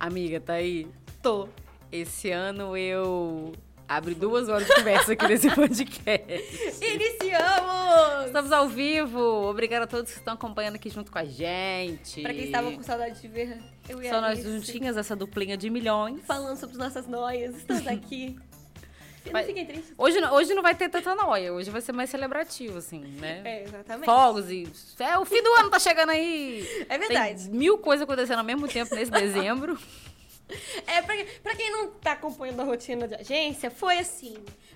Amiga, tá aí? Tô. Esse ano eu abri duas horas de conversa aqui nesse podcast. Iniciamos! Estamos ao vivo. Obrigada a todos que estão acompanhando aqui junto com a gente. Pra quem estava com saudade de ver eu e Só nós juntinhas, essa duplinha de milhões. falando sobre as nossas noias, estamos aqui. Não Vai- fiquem tristes. Hoje, não- hoje não vai ter tanta noia, hoje vai ser mais celebrativo, assim, né? É, exatamente. Fogos e. É, o fim do ano tá chegando aí. É verdade. Tem mil coisas acontecendo ao mesmo tempo nesse dezembro. É, pra, pra quem não tá acompanhando a rotina de agência, foi assim: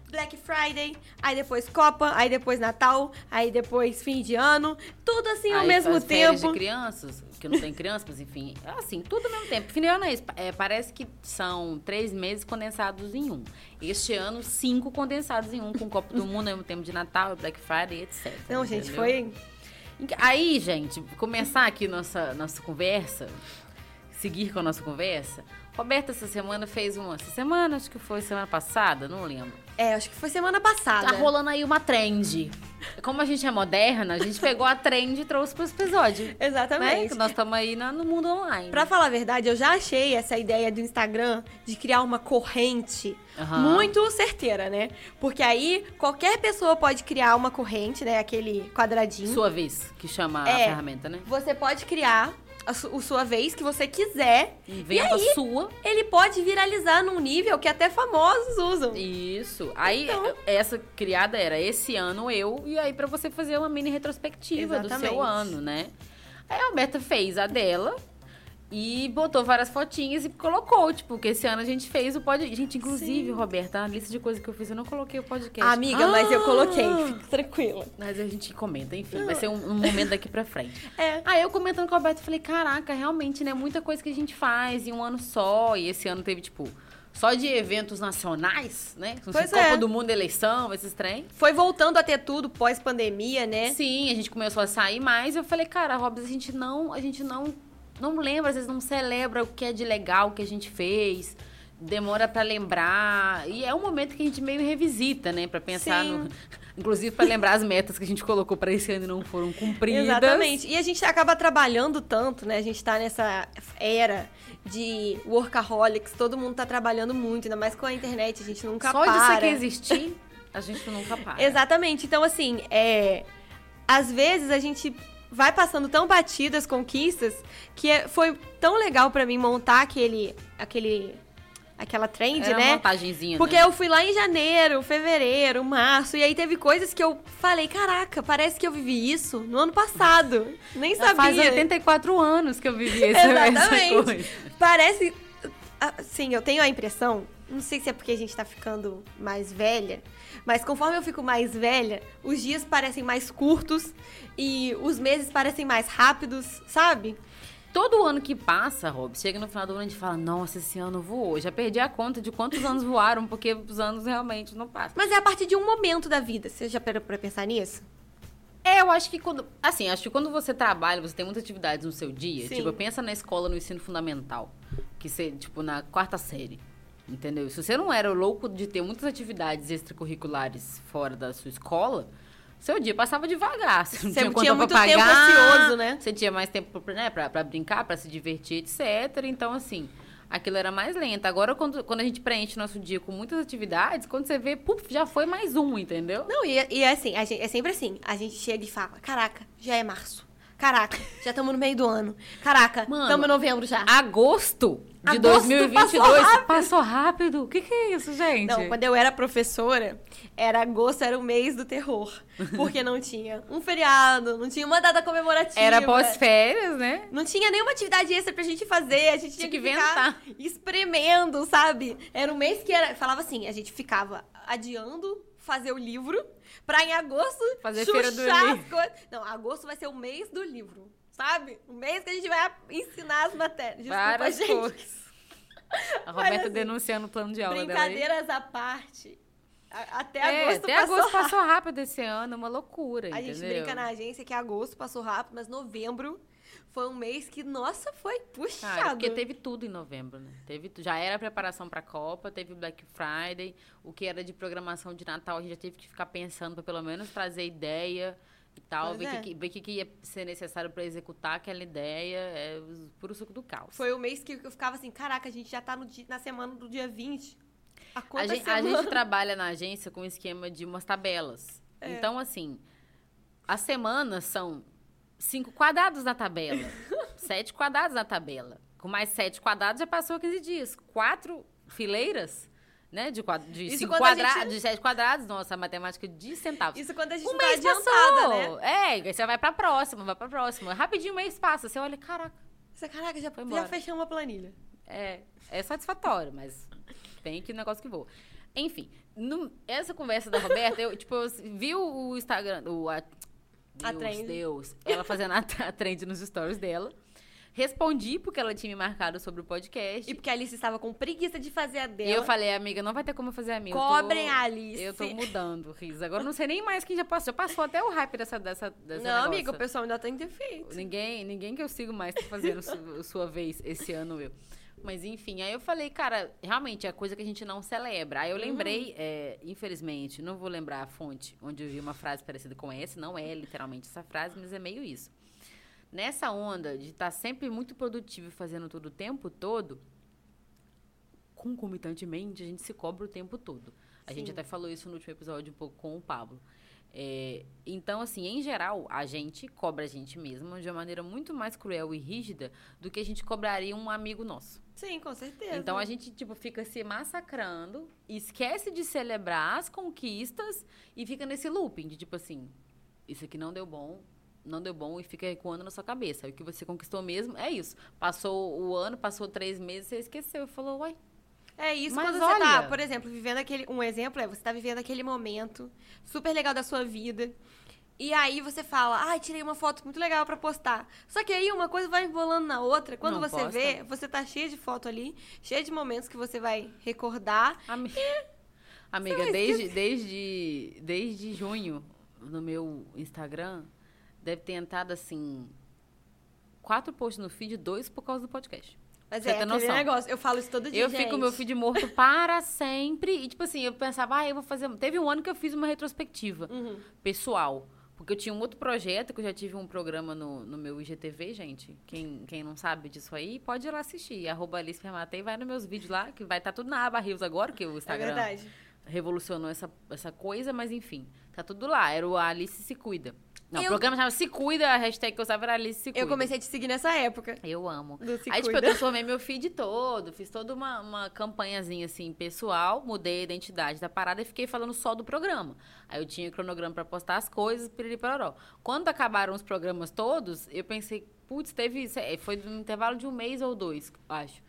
Black Friday, aí depois Copa, aí depois Natal, aí depois fim de ano, tudo assim ao Aí mesmo tempo. de crianças, que não tem criança, mas enfim, assim, tudo ao mesmo tempo. Fim de ano é isso. É, parece que são três meses condensados em um. Este ano, cinco condensados em um, com Copa do Mundo ao mesmo tempo de Natal, Black Friday, etc. Não, gente, entendeu? foi. Aí, gente, começar aqui nossa, nossa conversa, seguir com a nossa conversa. Roberta, essa semana fez uma. Essa semana, acho que foi semana passada, não lembro. É, acho que foi semana passada. Tá rolando aí uma trend. Como a gente é moderna, a gente pegou a trend e trouxe pro episódio. Né? Exatamente. Que nós estamos aí na- no mundo online. Pra falar a verdade, eu já achei essa ideia do Instagram de criar uma corrente Aham. muito certeira, né? Porque aí qualquer pessoa pode criar uma corrente, né? Aquele quadradinho. Sua vez, que chama a É. ferramenta, né? Você pode criar a su- o sua vez que você quiser. Inventa e aí, sua. ele pode viralizar num nível que até famosos usam. Isso. Aí, Então. essa criada era esse ano eu, e aí pra você fazer uma mini retrospectiva do Exatamente. seu ano, né? Aí a Alberta fez a dela e botou várias fotinhas e colocou, tipo, que esse ano a gente fez o podcast. Gente, inclusive, Sim. Roberta, a lista de coisas que eu fiz, eu não coloquei o podcast. Amiga, mas eu Ah! coloquei, fica tranquila. Mas a gente comenta, enfim, vai ser um, um momento daqui pra frente. É. Aí eu comentando com a Alberto, falei, caraca, realmente, né? Muita coisa que a gente faz em um ano só. E esse ano teve, tipo, só de eventos nacionais, né? Pois Copa é. do Mundo, eleição, esses trem. Foi voltando a ter tudo pós-pandemia, né? Sim, a gente começou a sair mais. Eu falei, cara, Robson, a gente não, a gente não, não lembra, às vezes não celebra o que é de legal que a gente fez. Demora pra lembrar. E é um momento que a gente meio revisita, né? Pra pensar no. Inclusive pra lembrar as metas que a gente colocou pra esse ano e não foram cumpridas. Exatamente. E a gente acaba trabalhando tanto, né? A gente tá nessa era de workaholics, todo mundo tá trabalhando muito, ainda mais com a internet, a gente nunca Só para. disso aqui existir, a gente nunca para. Exatamente. Então, assim, é... às vezes a gente vai passando tão batido as conquistas que é- foi tão legal pra mim montar aquele, aquele, aquela trend, Era né? uma montagenzinha, Porque né? eu fui lá em janeiro, fevereiro, março, e aí teve coisas que eu falei, caraca, parece que eu vivi isso no ano passado. Nem sabia. Faz 84 anos que eu vivi esse, essa Exatamente. coisa. Parece. Assim, eu tenho a impressão, não sei se é porque a gente tá ficando mais velha, mas conforme eu fico mais velha, os dias parecem mais curtos e os meses parecem mais rápidos, sabe? Todo ano que passa, Rob, chega no final do ano e a gente fala, nossa, esse ano voou. Já perdi a conta de quantos anos voaram, porque os anos realmente não passam. Mas é a partir de um momento da vida. Você já parou pra pensar nisso? É, eu acho que quando. Assim, acho que quando você trabalha, você tem muitas atividades no seu dia. Sim. Tipo, pensa na escola, no ensino fundamental. Que você, tipo, na quarta série. Entendeu? Se você não era louco de ter muitas atividades extracurriculares fora da sua escola, seu dia passava devagar. Você não Você tinha, tinha pra muito pagar, tempo ocioso, né? Você tinha mais tempo né, pra, pra brincar, pra se divertir, etc. Então, assim, aquilo era mais lento. Agora, quando, quando a gente preenche nosso dia com muitas atividades, quando você vê, puf, já foi mais um, entendeu? Não, e, e é assim, gente- é sempre assim. A gente chega e fala, caraca, já é março. Caraca, já estamos no meio do ano. Caraca, estamos em novembro já. Agosto de Agosto 2022 passou rápido. passou rápido. O que, que é isso, gente? Não, quando eu era professora, era agosto, era o mês do terror. Porque não tinha um feriado, não tinha uma data comemorativa. Era pós-férias, né? Não tinha nenhuma atividade extra pra gente fazer, a gente tinha, Tinha que que, ficar espremendo, sabe? Era um mês que era, falava assim, a gente ficava adiando fazer o livro pra em agosto Fazer feira do livro. Não, agosto vai ser o mês do livro, sabe? O mês que a gente vai ensinar as matérias. Desculpa, Várias gente. coisas. A Roberta assim, denunciando o plano de aula. Brincadeiras à parte. a- Até É, agosto até passou agosto rápido. passou rápido esse ano, uma loucura, A gente entendeu? brinca na agência que agosto passou rápido, mas novembro foi um mês que, nossa, foi puxado. Cara, porque teve tudo em novembro, né? Teve, já era a preparação pra Copa, teve Black Friday, o que era de programação de Natal, a gente já teve que ficar pensando pra pelo menos trazer ideia. e tal, ver o é. que, que- que, ia ser necessário pra executar aquela ideia, é puro suco do caos. Foi o mês que eu ficava assim, caraca, a gente já tá dia- na semana do dia 20. A A quanta gente, a gente trabalha na agência com um esquema de umas tabelas. É. Então, assim, as semanas são cinco quadrados na tabela, sete quadrados na tabela. Com mais sete quadrados já passou 15 dias. Quatro fileiras, né? De, quad- de Isso cinco quadrados, gente- de sete quadrados. Nossa, matemática de centavos. Isso quando a gente um não tá mês adiantada, passou. né? É, aí você vai pra próxima, vai pra próxima. Rapidinho o mês passa. Você olha, caraca, Você, caraca, já, Foi já fechamos uma planilha. é, é satisfatório, mas tem que negócio que voa. Enfim, no- essa conversa da Roberta, eu, tipo, eu vi o o Instagram, o, a, A Deus, trend. Deus, ela fazendo a, a trend nos stories dela. Respondi porque ela tinha me marcado sobre o podcast. E porque a Alice estava com preguiça de fazer a E dela. eu falei, amiga, não vai ter como eu fazer a minha. eu tô- Cobrem a Alice. Eu tô mudando, Riz. Agora eu não sei nem mais quem já passou. Já passou até o hype dessa, dessa, dessa Não, negócio. amiga, o pessoal ainda tem defeito. Ninguém, ninguém que eu sigo mais tá fazendo su- sua vez esse ano, eu. Mas enfim, aí eu falei, cara, realmente é coisa que a gente não celebra. Aí eu lembrei, é, infelizmente, não vou lembrar a fonte onde eu vi uma frase parecida com essa, não é literalmente essa frase, mas é meio isso. Nessa onda de estar sempre muito produtivo e fazendo tudo o tempo todo, concomitantemente, a gente se cobra o tempo todo. A gente Sim. até falou isso no último episódio um pouco com o Pablo. É, então, assim, em geral, a gente cobra a gente mesmo de uma maneira muito mais cruel e rígida do que a gente cobraria um amigo nosso. Sim, com certeza. Então a gente, tipo, fica se massacrando, esquece de celebrar as conquistas e fica nesse looping de tipo assim, isso aqui não deu bom, não deu bom e fica ecoando na sua cabeça. O que você conquistou mesmo é isso. Passou o ano, passou três meses, você esqueceu e falou, uai, É isso Mas quando você tá, olha- por exemplo, vivendo aquele. Um exemplo é você tá vivendo aquele momento super legal da sua vida. E aí você fala, ai, tirei uma foto muito legal pra postar. Só que aí uma coisa vai enrolando na outra. Quando Não você posta. vê, você tá cheio de foto ali, cheio de momentos que você vai recordar. Ami- Amiga, desde, desde, desde junho, no meu Instagram, deve ter entrado, assim, quatro posts no feed, dois por causa do podcast. Mas é aquele noção? negócio. Eu falo isso todo dia, Eu gente. fico meu feed morto para sempre. E, tipo assim, eu pensava, ah, eu vou fazer. Teve um ano que eu fiz uma retrospectiva Uhum. pessoal. Porque eu tinha um outro projeto, que eu já tive um programa no, no meu IGTV, gente. Quem, quem não sabe disso aí, pode ir lá assistir. Arroba Alice Fermatei, vai nos meus vídeos lá, que vai estar tudo na aba Rios agora, que o É Instagram verdade. revolucionou essa, essa coisa, mas enfim, tá tudo lá. Era o Alice Se Cuida. Não, Eu- o programa chamava Se Cuida, a hashtag que eu usava era Alice Se Cuida. Eu comecei a te seguir nessa época. Eu amo. Aí, tipo, eu Cuida. transformei meu feed todo, fiz toda uma, uma campanhazinha, assim, pessoal, mudei a identidade da parada e fiquei falando só do programa. Aí eu tinha cronograma pra postar as coisas, piriri pororó. Quando acabaram os programas todos, eu pensei, putz, teve, sei, foi no intervalo de um mês ou dois, acho.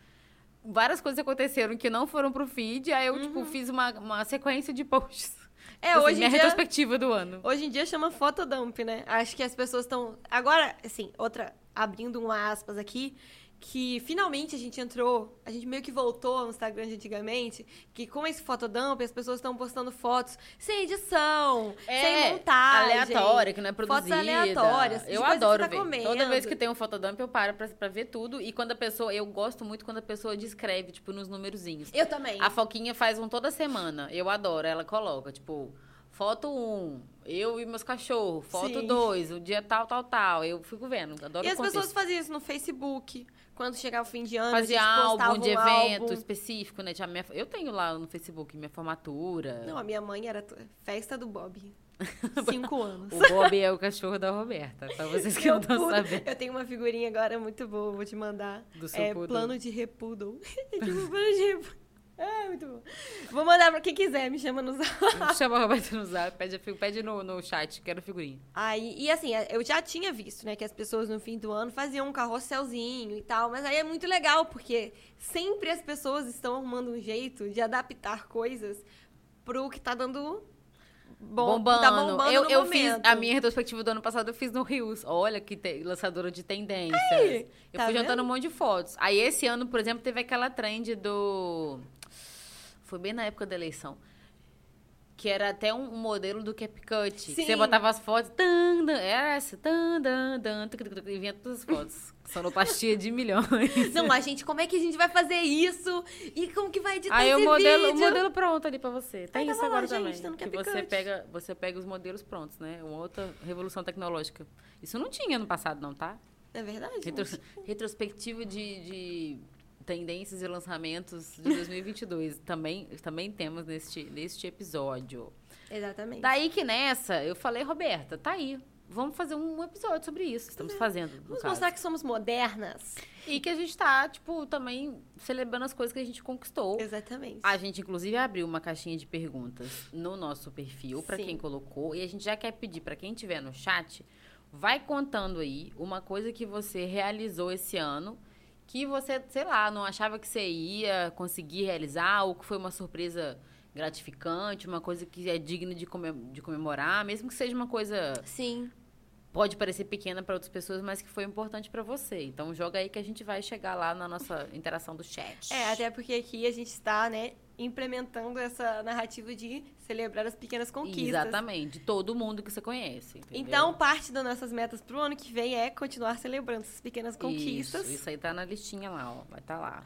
Várias coisas aconteceram que não foram pro feed, aí eu, tipo, fiz uma, uma sequência de posts. É, assim, hoje minha em dia... retrospectiva do ano. Hoje em dia chama fotodump, né? Acho que as pessoas estão. Agora, assim, outra. Abrindo um aspas aqui. Que finalmente a gente entrou, a gente meio que voltou ao Instagram de antigamente, que com esse fotodump as pessoas estão postando fotos sem edição, sem montagem. É, aleatória, que não é produzida. Fotos aleatórias. Eu que adoro tá ver. comendo. Toda vez que tem um fotodump, eu paro pra, pra ver tudo. E quando a pessoa... Eu gosto muito quando a pessoa descreve, tipo, nos numerozinhos. Eu também. A Foquinha faz um toda semana. Eu adoro. Ela coloca, tipo... Foto 1, um, eu e meus cachorros. Foto Sim. 2, o dia tal, tal, tal. Eu fico vendo, adoro E as pessoas faziam isso no Facebook. Quando chegava o fim de ano, Fazia postava álbum de um evento álbum. específico, né? Tinha minha- Eu tenho lá no Facebook minha formatura. Não, a minha mãe era festa do Bob. Cinco anos. O Bob é o cachorro da Roberta, pra vocês que não estão sabendo. Eu tenho uma figurinha agora muito boa, vou te mandar. Do seu é poodle. plano de repoodle. É tipo plano de repoodle. É, muito bom. Vou mandar pra quem quiser, me chama no zap. Chama a Roberta no zap, pede, pede no, no chat, quero figurinha. Aí, e assim, eu já tinha visto, né, que as pessoas no fim do ano faziam um carrosselzinho e tal, mas aí é muito legal, porque sempre as pessoas estão arrumando um jeito de adaptar coisas pro que tá dando bom, bombando. Tá bombando eu eu fiz a minha retrospectiva do ano passado, eu fiz no Rios. Olha que te- lançadora de tendências. Aí, eu tá fui juntando vendo? um monte de fotos. Aí esse ano, por exemplo, teve aquela trend do foi bem na época da eleição. que era até um, um modelo do CapCut. que Sim. Você botava as fotos, tan, dan, era essa, tan, dan, dan, tuc, tuc, tuc, e vinha todas as fotos. Sonoplastia de milhões. Não, a gente, como é que a gente vai fazer isso? E como que vai editar Aí esse o modelo, o vídeo? modelo pronto ali pra você. Tem Aí isso lá, agora gente, também. tá no que você CapCut. pega, você pega os modelos prontos, né? Uma outra revolução tecnológica. Isso não tinha no passado, não, tá? É verdade? Retro- retrospectiva de, de tendências e lançamentos de 2022. também, também temos neste, neste episódio. Exatamente. Daí que nessa, eu falei, Roberta, tá aí. Vamos fazer um episódio sobre isso. Estamos fazendo. Vamos caso. mostrar que somos modernas. E que a gente tá, tipo, também celebrando as coisas que a gente conquistou. Exatamente. A gente, inclusive, abriu uma caixinha de perguntas no nosso perfil para quem colocou. E a gente já quer pedir para quem tiver no chat, vai contando aí uma coisa que você realizou esse ano que você, sei lá, não achava que você ia conseguir realizar ou que foi uma surpresa gratificante, uma coisa que é digna de, come- de comemorar, mesmo que seja uma coisa Sim. pode parecer pequena para outras pessoas, mas que foi importante para você. Então joga aí que a gente vai chegar lá na nossa interação do chat. É, até porque aqui a gente está, né, implementando essa narrativa de celebrar as pequenas conquistas. Exatamente, de todo mundo que você conhece. entendeu? Então, parte das nossas metas pro ano que vem é continuar celebrando essas pequenas conquistas. Isso, isso aí tá na listinha lá, ó. Vai estar lá.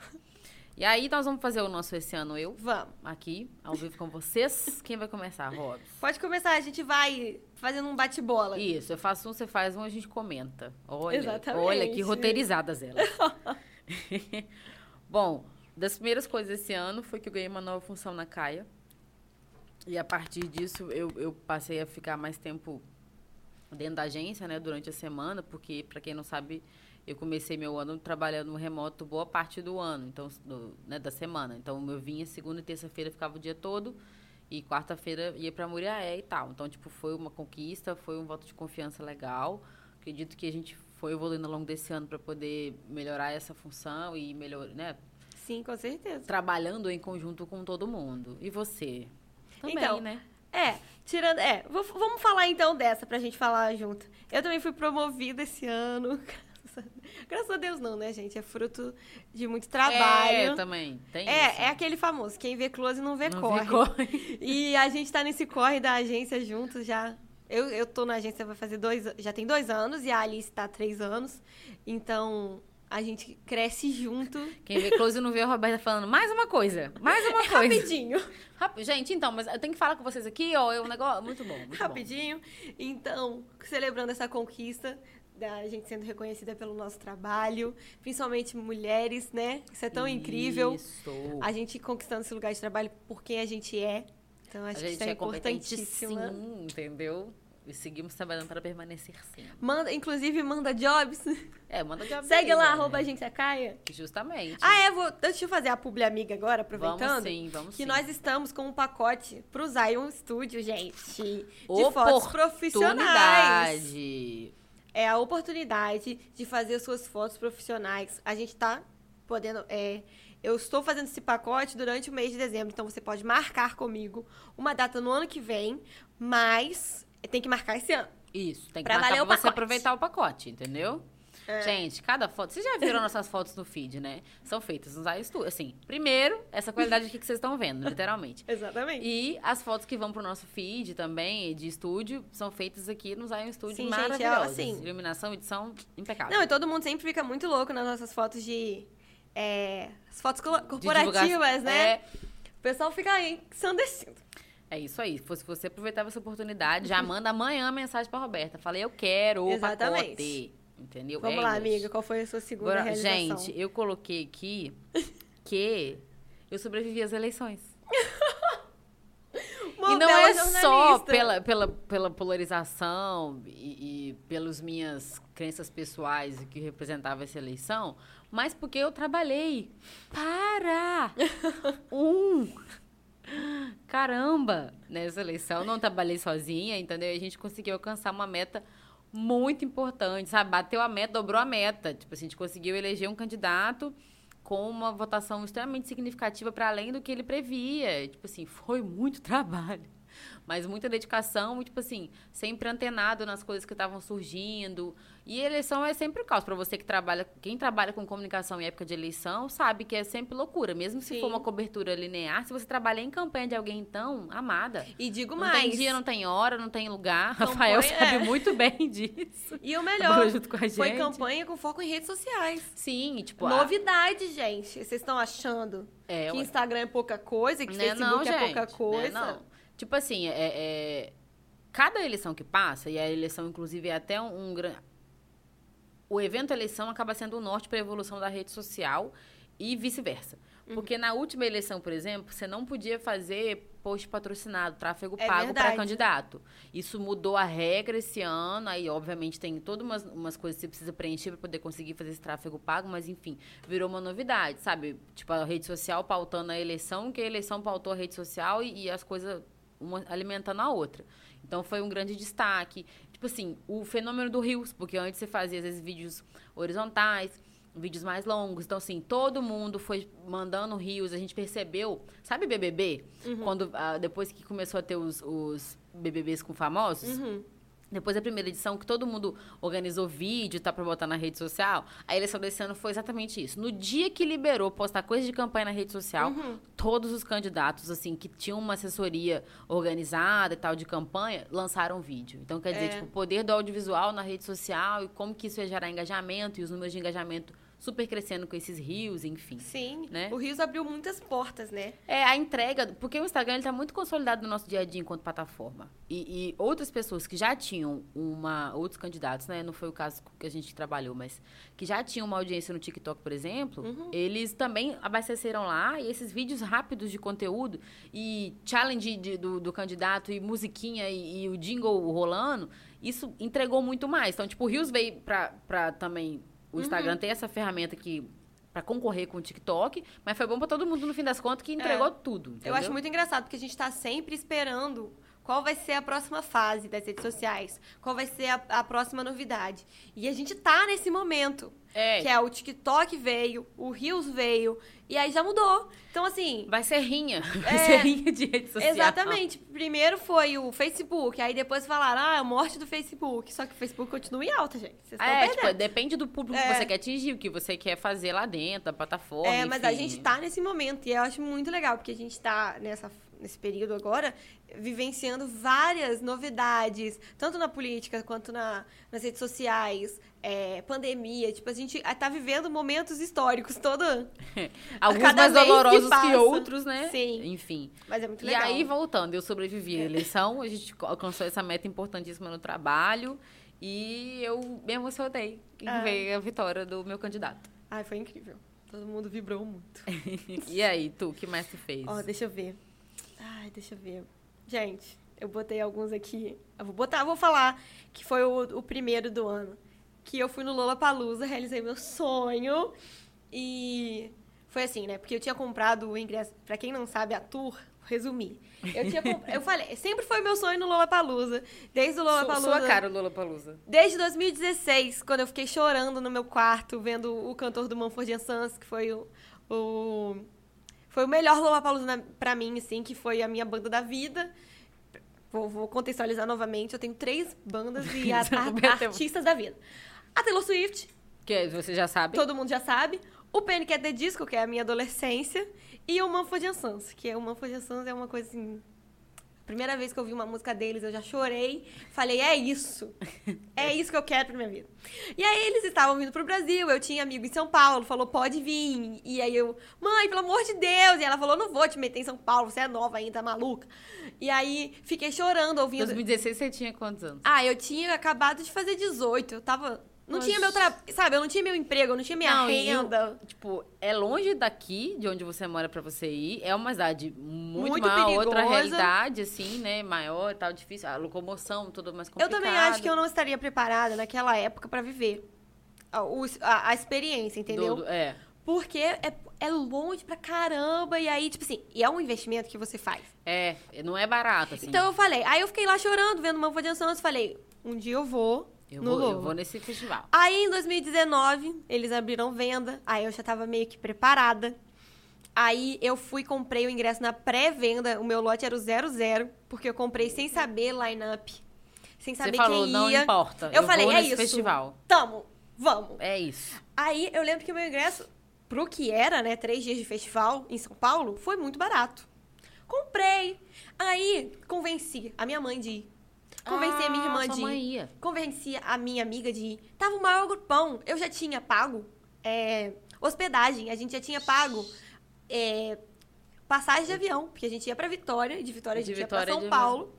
E aí nós vamos fazer o nosso esse ano eu, Vamos. aqui, ao vivo com vocês. Quem vai começar, Robs? Pode começar, a gente vai fazendo um bate-bola. Isso, eu faço um, você faz um, a gente comenta. Olha, Exatamente. olha que roteirizadas elas. Bom, das primeiras coisas esse ano foi que eu ganhei uma nova função na Caia. E a partir disso eu, eu passei a ficar mais tempo dentro da agência, né, durante a semana, porque, para quem não sabe, eu comecei meu ano trabalhando remoto boa parte do ano, então, do- né, da semana. Então, eu vinha segunda e terça-feira, ficava o dia todo, e quarta-feira ia para Muriaé e tal. Então, tipo, foi uma conquista, foi um voto de confiança legal. Acredito que a gente foi evoluindo ao longo desse ano para poder melhorar essa função e melhor, né, Sim, com certeza. trabalhando em conjunto com todo mundo. E você? Também, Então, né? É, tirando. É, vou- vamos falar então dessa pra gente falar junto. Eu também fui promovida esse ano. Graças a, graças a Deus, não, né, gente? É fruto de muito É, trabalho. também. Tem É, isso. é aquele famoso, quem vê close não vê Não corre. vê corre. E a gente tá nesse corre da agência juntos já. Eu, eu tô na agência vai fazer dois, já tem dois anos e a Alice tá há três anos. Então a gente cresce junto. Quem vê close não vê a Roberta falando mais uma coisa, mais uma coisa. Rapidinho. Rap- Gente, então, mas eu tenho que falar com vocês aqui, ó, é um negócio muito bom, muito bom. Rapidinho. Então, celebrando essa conquista da gente sendo reconhecida pelo nosso trabalho, principalmente mulheres, né? Isso é tão incrível. Isso. A gente conquistando esse lugar de trabalho por quem a gente é. Então, A acho que gente isso é, é competente importantíssimo. né? sim, entendeu? E seguimos trabalhando para permanecer sim. Manda, inclusive, manda jobs. É, manda job Segue aí, lá, né? arroba agência Caia. Justamente. Ah, é, vou, deixa eu fazer a publi amiga agora, aproveitando. Vamos sim, vamos Que sim. nós estamos com um pacote pro Zion Studio, gente. De fotos profissionais. É a oportunidade de fazer as suas fotos profissionais. A gente tá podendo. É, eu estou fazendo esse pacote durante o mês de dezembro, então você pode marcar comigo uma data no ano que vem, mas tem que marcar esse ano. Isso, tem que Pra marcar pra você pacote. aproveitar o pacote, entendeu? É. Gente, cada foto. Vocês já viram nossas fotos no feed, né? São feitas nos iStudio. Assim, primeiro, essa qualidade aqui que vocês estão vendo, literalmente. Exatamente. E as fotos que vão pro nosso feed também, de estúdio, são feitas aqui no Zion Studio Sim, gente, é, maravilhosas. assim- Iluminação, edição impecável. Não, e todo mundo sempre fica muito louco nas nossas fotos de. É, as fotos corporativas, né? É, O pessoal fica aí ensandecido. É isso aí. Se fosse você aproveitava essa oportunidade, já manda amanhã a mensagem pra Roberta. Falei, eu quero o Exatamente. pacote. Entendeu? Vamos É lá, isso. amiga, qual foi a sua segunda Agora, realização? gente, eu coloquei aqui que eu sobrevivi às eleições. Uma e não é só jornalista. pela, pela, pela polarização e, e pelas minhas crenças pessoais que representava essa eleição, mas porque eu trabalhei para um caramba nessa eleição. Não trabalhei sozinha, entendeu? E a gente conseguiu alcançar uma meta muito importante, sabe? Bateu a meta, dobrou a meta. Tipo, assim, a gente conseguiu eleger um candidato com uma votação extremamente significativa para além do que ele previa. Tipo assim, foi muito trabalho. Mas muita dedicação, e, tipo assim, sempre antenado nas coisas que estavam surgindo. E eleição é sempre caos. Para você que trabalha, quem trabalha com comunicação em época de eleição, sabe que é sempre loucura. Mesmo se Sim. for uma cobertura linear, se você trabalha em campanha de alguém, então, amada. E digo Não mais. tem dia, não tem hora, não tem lugar. Campanha, Rafael sabe é. muito bem disso. E o melhor, a foi campanha com foco em redes sociais. Sim, tipo, a- Novidade, gente. Vocês estão achando é, que. Instagram é pouca coisa, que Né, Facebook não, é pouca gente, coisa? né, não. Tipo assim, é, é- cada eleição que passa, e a eleição, inclusive, é até um, grande. O evento eleição acaba sendo o norte para a evolução da rede social e vice-versa. Uhum. Porque na última eleição, por exemplo, você não podia fazer post patrocinado, tráfego É pago para candidato. Isso mudou a regra esse ano, aí obviamente tem todas umas, umas coisas que você precisa preencher para poder conseguir fazer esse tráfego pago, mas enfim, virou uma novidade, sabe? Tipo, a rede social pautando a eleição, que a eleição pautou a rede social e, e as coisas uma alimentando a outra. Então foi um grande destaque. Tipo assim, o fenômeno do Rios, porque antes você fazia às vezes vídeos horizontais, vídeos mais longos. Então, assim, todo mundo foi mandando rios. A gente percebeu. Sabe BBB? Quando, ah, depois que começou a ter os, os BBBs com famosos? Uhum. Depois da primeira edição, que todo mundo organizou vídeo, tá pra botar na rede social, a eleição desse ano foi exatamente isso. No dia que liberou postar coisa de campanha na rede social, todos os candidatos, assim, que tinham uma assessoria organizada e tal de campanha, lançaram vídeo. Então, quer dizer, É. tipo, o poder do audiovisual na rede social e como que isso ia gerar engajamento e os números de engajamento super crescendo com esses rios, enfim. Sim. Né? O Rios abriu muitas portas, né? É, a entrega, porque o Instagram ele tá muito consolidado no nosso dia a dia enquanto plataforma. E, e outras pessoas que já tinham uma. Outros candidatos, né? Não foi o caso que a gente trabalhou, mas que já tinham uma audiência no TikTok, por exemplo, eles também abasteceram lá e esses vídeos rápidos de conteúdo e challenge de- do, do candidato e musiquinha e, e o jingle rolando, isso entregou muito mais. Então, tipo, o Rios veio pra também. O Instagram ter essa ferramenta que. Pra concorrer com o TikTok, mas foi bom pra todo mundo no fim das contas que entregou tudo. Eu entendeu? acho muito engraçado, porque a gente tá sempre esperando qual vai ser a próxima fase das redes sociais, qual vai ser a, a próxima novidade. E a gente tá nesse momento. É, Que é o TikTok veio, o Reels veio, e aí já mudou. Então, assim, vai ser rinha. Vai É, ser rinha de rede social. Exatamente. Primeiro foi o Facebook, aí depois falaram, ah, a morte do Facebook. Só que o Facebook continua em alta, gente. Vocês estão É, perdendo. tipo, depende do público É. que você quer atingir, o que você quer fazer lá dentro, da plataforma. É, mas a gente tá nesse momento e eu acho muito legal, porque a gente tá nessa, nesse período agora vivenciando várias novidades, tanto na política quanto na, nas redes sociais, é, pandemia. Tipo, a gente tá vivendo momentos históricos todo. Alguns mais que dolorosos que, passa. outros, né? Sim. Enfim. Mas é muito E legal. aí, voltando, eu sobrevivi à eleição, a gente alcançou essa meta importantíssima no trabalho e eu me emocionei em Ah. ver a vitória do meu candidato. Ai, foi incrível. Todo mundo vibrou muito. E aí, tu, o que mais tu fez? Ó, deixa eu ver. Ai, deixa eu ver. Gente, eu botei alguns aqui. Eu vou botar, vou falar que foi o, o primeiro do ano. Que eu fui no Lollapalooza, realizei meu sonho. E foi assim, né? Porque eu tinha comprado o ingresso, pra quem não sabe, a tour, resumir. Eu tinha comp- eu falei, sempre foi meu sonho no Lollapalooza, desde o Sua, Lollapalooza. sua cara, Lula Palusa. Desde 2016, quando eu fiquei chorando no meu quarto, vendo o cantor do Manford Sons, que foi o, o foi o melhor Lollapalooza pra mim, assim, que foi a minha banda da vida. Vou, vou contextualizar novamente, eu tenho três bandas e a- a- artistas da vida. A Taylor Swift, Que você já sabe. todo mundo já sabe. O Panic! at the Disco, que é a minha adolescência. E o Manford Sons, que é o Manford Sons é uma coisa assim... Primeira vez que eu ouvi uma música deles, eu já chorei. Falei, é isso. É isso que eu quero pra minha vida. E aí eles estavam vindo pro Brasil, eu tinha amigo em São Paulo, falou, pode vir. E aí eu, mãe, pelo amor de Deus. E ela falou, não vou te meter em São Paulo, você é nova ainda, tá maluca. E aí fiquei chorando, Em ouvindo. 2016 você tinha quantos anos? Ah, eu tinha acabado de fazer 18. Eu tava. Não Oxe. tinha meu trabalho. Sabe, eu não tinha meu emprego, eu não tinha minha Não, e eu- renda. Tipo, é longe daqui, de onde você mora pra você ir. É uma cidade muito, Muito maior, outra realidade, assim, né? Maior e tal, difícil. A locomoção, tudo mais Eu complicado. também acho que eu não estaria preparada naquela época pra viver a, a- a experiência, entendeu? Do- é. Porque é, é longe pra caramba. E aí, tipo assim, e é um investimento que você faz. É, não é barato, assim. Então eu falei, aí eu fiquei lá chorando, vendo uma Manford Sons, falei, um dia eu vou eu, no vou, eu vou nesse festival. Aí em 2019, eles abriram venda, aí eu já tava meio que preparada. Aí eu fui comprei o ingresso na pré-venda. O meu lote era o 00, porque eu comprei sem saber line-up. Sem saber Você falou, quem não ia. importa. Eu, falei, vou é isso. festival. Tamo, vamos. É isso. Aí eu lembro que o meu ingresso, pro que era, né, três dias de festival em São Paulo, foi muito barato. Comprei. Aí convenci a minha mãe de ir. Convenci a minha Ah, irmã de ir. Convenci a minha amiga de ir. Tava o maior grupão. Eu já tinha pago é, hospedagem. A gente já tinha pago é, passagem de avião. Porque a gente ia pra Vitória. E de Vitória a De gente Vitória ia de pra São avião. Paulo.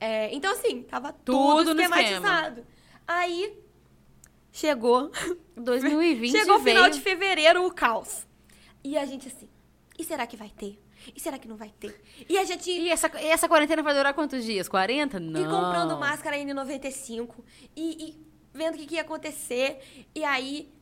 É, então, assim, tava Tudo tudo esquematizado. Aí, chegou 2020 Chegou o veio. final de fevereiro, o caos. E a gente assim, e será que vai ter? E será que não vai ter? E a gente E essa, e essa quarentena vai durar quantos dias? 40? Não. e comprando máscara N95 e, e vendo o que, que ia acontecer. E aí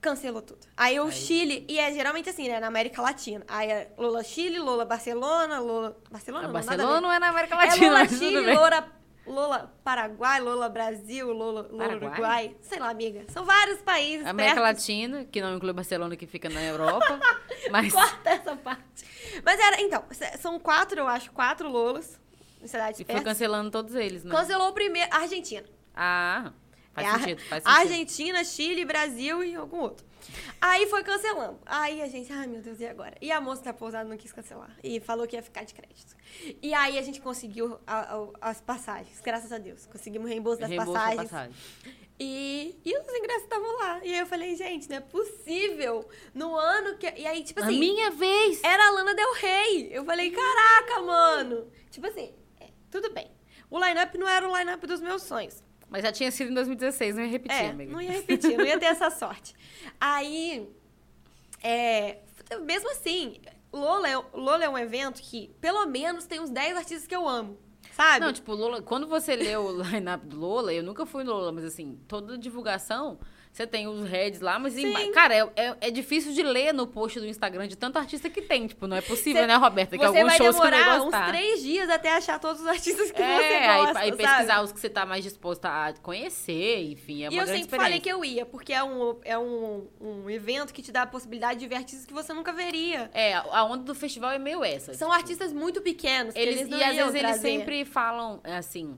cancelou tudo. Aí o Aí. Chile, e é geralmente assim, né? Na América Latina. Aí é Lula Chile, Lula Barcelona, Lula. Barcelona? A não. Barcelona não é na América É Latina, Lula mas tudo Chile. Lula, Lula Paraguai, Lula Brasil, Lula, Lula Paraguai? Uruguai. Sei lá, amiga. São vários países. América perto. Latina, que não inclui Barcelona, que fica na Europa. mas Corta essa parte. Mas era, então, são quatro, eu acho, quatro Lolas em cidades e foi cancelando todos eles, né? Cancelou o primeiro, Argentina. Ah, faz É a- sentido, faz sentido. Argentina, Chile, Brasil e algum outro. Aí foi cancelando. Aí a gente, ai meu Deus, e agora? E a moça da pousada não quis cancelar. E falou que ia ficar de crédito. E aí a gente conseguiu a- a- as passagens, graças a Deus. Conseguimos reembolso das Reembolso da passagens. passagem. E, e os ingressos estavam lá. E aí eu falei, gente, não é possível. No ano que. E aí, tipo assim. a minha vez! Era a Lana Del Rey. Eu falei, caraca, mano. Tipo assim, é, tudo bem. O line-up não era o line-up dos meus sonhos. Mas já tinha sido em 2016, não ia repetir, é, amiga. não ia repetir, não ia ter essa sorte. Aí, é, mesmo assim, Lola é, Lola é um evento que, pelo menos, tem uns 10 artistas que eu amo, sabe? Não, tipo, Lola, quando você lê o line-up do Lola, eu nunca fui no Lola, mas assim, toda divulgação, você tem os heads lá, mas, Sim. cara, é, é, é difícil de ler no post do Instagram de tanto artista que tem. Tipo, não é possível, Cê- né, Roberta? Que você alguns vai shows que eu demorar uns três dias até achar todos os artistas que você É, aí, gosta, aí sabe? pesquisar os que você tá mais disposta a conhecer, enfim, é uma e eu grande sempre falei que eu ia, porque é, um, é um, um evento que te dá a possibilidade de ver artistas que você nunca veria. É, a onda do festival é meio essa. São tipo, artistas muito pequenos, que Eles, eles, não e às vezes eles trazer. sempre falam assim.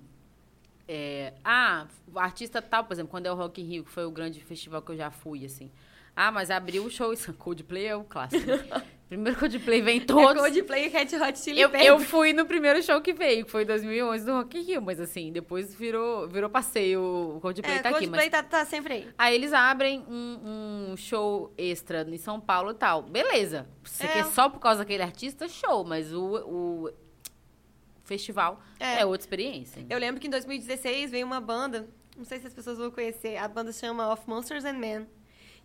É, ah, o artista tal, por exemplo, quando é o Rock in Rio, que foi o grande festival que eu já fui, assim. Ah, mas abriu o show, isso, Coldplay é o clássico. né? Primeiro Coldplay vem É todos. Coldplay e Red Hot Chili eu, eu fui no primeiro show que veio, que foi em 2011 do Rock in Rio, mas assim, depois virou, virou passeio, o Coldplay é, tá aqui. Mas Coldplay tá, tá sempre aí. Aí eles abrem um, um show extra em São Paulo e tal. Beleza. Você É. quer só por causa daquele artista, show. Mas o, o festival É. é, outra experiência. Eu lembro que em 2016 veio uma banda, não sei se as pessoas vão conhecer, a banda se chama Of Monsters and Men,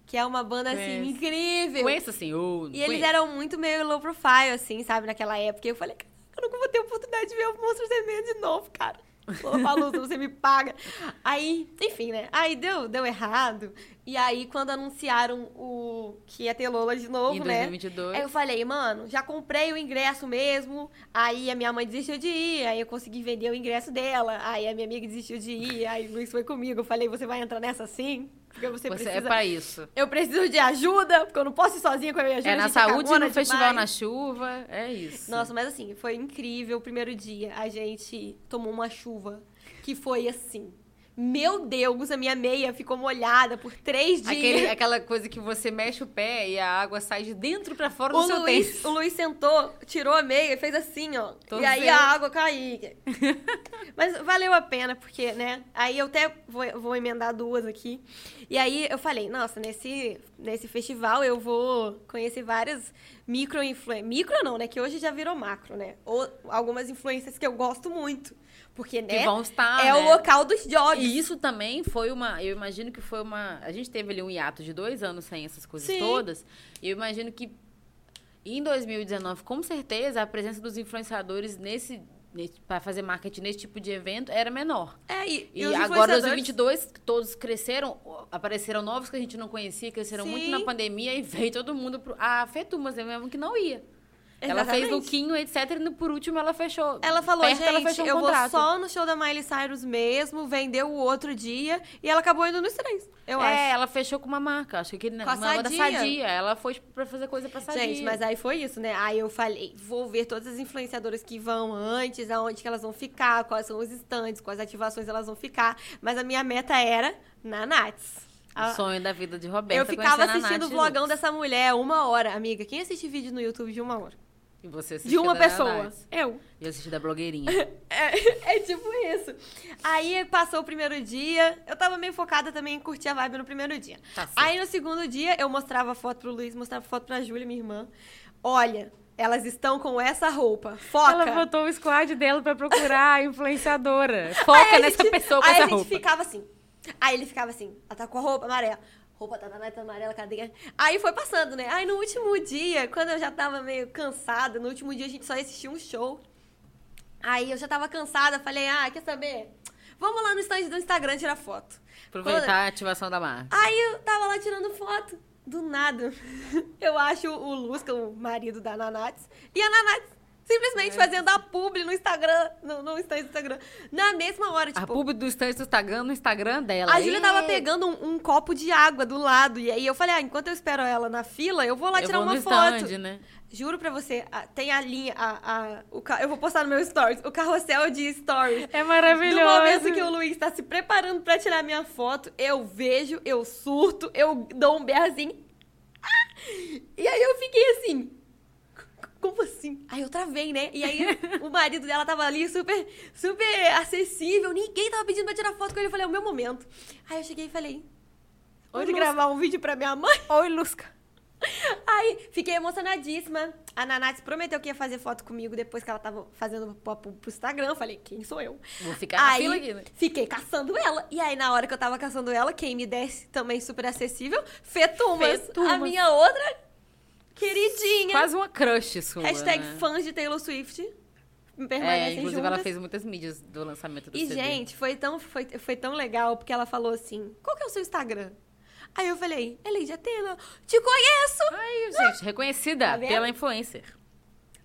que é uma banda assim Conheço. incrível. Conheço assim, ou E eles eram muito meio low profile, assim, sabe, naquela época. E eu falei, "Caraca, eu nunca vou ter oportunidade de ver o Monsters and Men de novo, cara. Lollapalooza, você me paga. Aí, enfim, né? Aí deu, deu errado. E aí, quando anunciaram o que ia ter Lola de novo, em né? 2022. Aí eu falei, mano, já comprei o ingresso mesmo. Aí a minha mãe desistiu de ir. Aí eu consegui vender o ingresso dela. Aí a minha amiga desistiu de ir. Aí o Luiz foi comigo. Eu falei, você vai entrar nessa sim? Porque você, Você precisa. é pra isso. Eu preciso de ajuda, porque eu não posso ir sozinha com a minha ajuda. É na é saúde, no festival, demais. na chuva. É isso. Nossa, mas assim, foi incrível o primeiro dia. A gente tomou uma chuva que foi assim. Meu Deus, a minha meia ficou molhada por três dias. Aquele, aquela coisa que você mexe o pé e a água sai de dentro pra fora do O seu Luiz, tênis. o Luiz sentou, tirou a meia e fez assim, ó. Tô e aí vendo. a água caía. Mas valeu a pena, porque, né? Aí eu até vou, vou emendar duas aqui. E aí eu falei, nossa, nesse, nesse festival eu vou conhecer várias micro influências. Micro não, né? Que hoje já virou macro, né? Ou algumas influências que eu gosto muito. Porque, né? Que vão estar, é o né? local dos jogs. E isso também foi uma. Eu imagino que foi uma. A gente teve ali um hiato de dois anos sem essas coisas Sim. todas. E eu imagino que em 2019, com certeza, a presença dos influenciadores nesse. para fazer marketing nesse tipo de evento era menor. É, e, E, os agora, influenciadores- 2022, todos cresceram, apareceram novos que a gente não conhecia, cresceram muito Sim. na pandemia e veio todo mundo pro. A Fetumas mesmo que não ia. Ela fez lookinho, etc. E por último ela fechou. Ela falou, Perto, gente, ela fechou um eu contrato. vou só no show da Miley Cyrus mesmo, vendeu o outro dia, e ela acabou indo nos três, eu é, acho. ela fechou com uma marca. Acho que Com uma da Sadia. Sadia. Ela foi pra fazer coisa pra Sadia. Gente, mas aí foi isso, né? Aí eu falei, vou ver todas as influenciadoras que vão antes, aonde que elas vão ficar, quais são os stands, quais ativações elas vão ficar. Mas a minha meta era na Nats. O sonho da vida de Roberta. eu ficava conhecendo a assistindo o vlogão Lux. dessa mulher uma hora, amiga. Quem assiste vídeo no YouTube de uma hora? E você De uma da pessoa. Eu. E eu assisti da blogueirinha. É, é tipo isso. Aí passou o primeiro dia. Eu tava meio focada também em curtir a vibe no primeiro dia. Tá. Aí no segundo dia eu mostrava foto pro Luiz, mostrava foto pra Júlia, minha irmã. Olha, elas estão com essa roupa. Foca. Ela botou o squad dela pra procurar a influenciadora. Aí Foca a nessa gente- pessoa com aí essa a gente roupa. ficava assim. Aí ele ficava assim, ela tá com a roupa amarela. Roupa tá na amarela, cadê? Aí foi passando, né? Aí no último dia, quando eu já tava meio cansada, no último dia a gente só assistiu um show. Aí eu já tava cansada, falei, ah, quer saber? Vamos lá no stand do Instagram tirar foto. Aproveitar a ativação da marca. Aí eu tava lá tirando foto. Do nada, eu acho o Lusca, o marido da Nanats, e a Nanats simplesmente fazendo a publi no Instagram, no, no Instagram, na mesma hora, A tipo... pub do stand do Instagram no Instagram dela. A Júlia tava Ê, pegando um, um copo de água do lado. E aí eu falei, ah, enquanto eu espero ela na fila, eu vou lá eu tirar vou uma no foto. stand, né? Juro pra você, a- tem a linha, a, a, o, eu vou postar no meu stories, o carrossel de stories. É No maravilhoso. momento que o Luiz está se preparando pra tirar minha foto, eu vejo, eu surto, eu dou um assim. Ah! E aí eu fiquei assim. "C- Como assim? Aí eu travei, né? E aí o marido dela tava ali super, super acessível, ninguém tava pedindo pra tirar foto com ele. Eu falei, é o meu momento. Aí eu cheguei e falei, Lúcia. gravar um vídeo pra minha mãe? Oi, Lusca. Aí, fiquei emocionadíssima. A Nanate prometeu que ia fazer foto comigo depois que ela tava fazendo pro, pro, Instagram. Falei, quem sou eu? Vou ficar aí, aqui, né? fiquei caçando ela. E aí, na hora que eu tava caçando ela, quem me desse também super acessível, Fetumas. Fetumas. A minha outra queridinha. Quase uma crush sua, Hashtag né? fãs de Taylor Swift. É, inclusive juntas. ela fez muitas mídias do lançamento do E, CD. gente, foi tão, foi, foi tão legal, porque ela falou assim, qual que é o seu Instagram? Aí eu falei, é Lady Atena, te conheço! Ai, gente, reconhecida Tá pela influencer.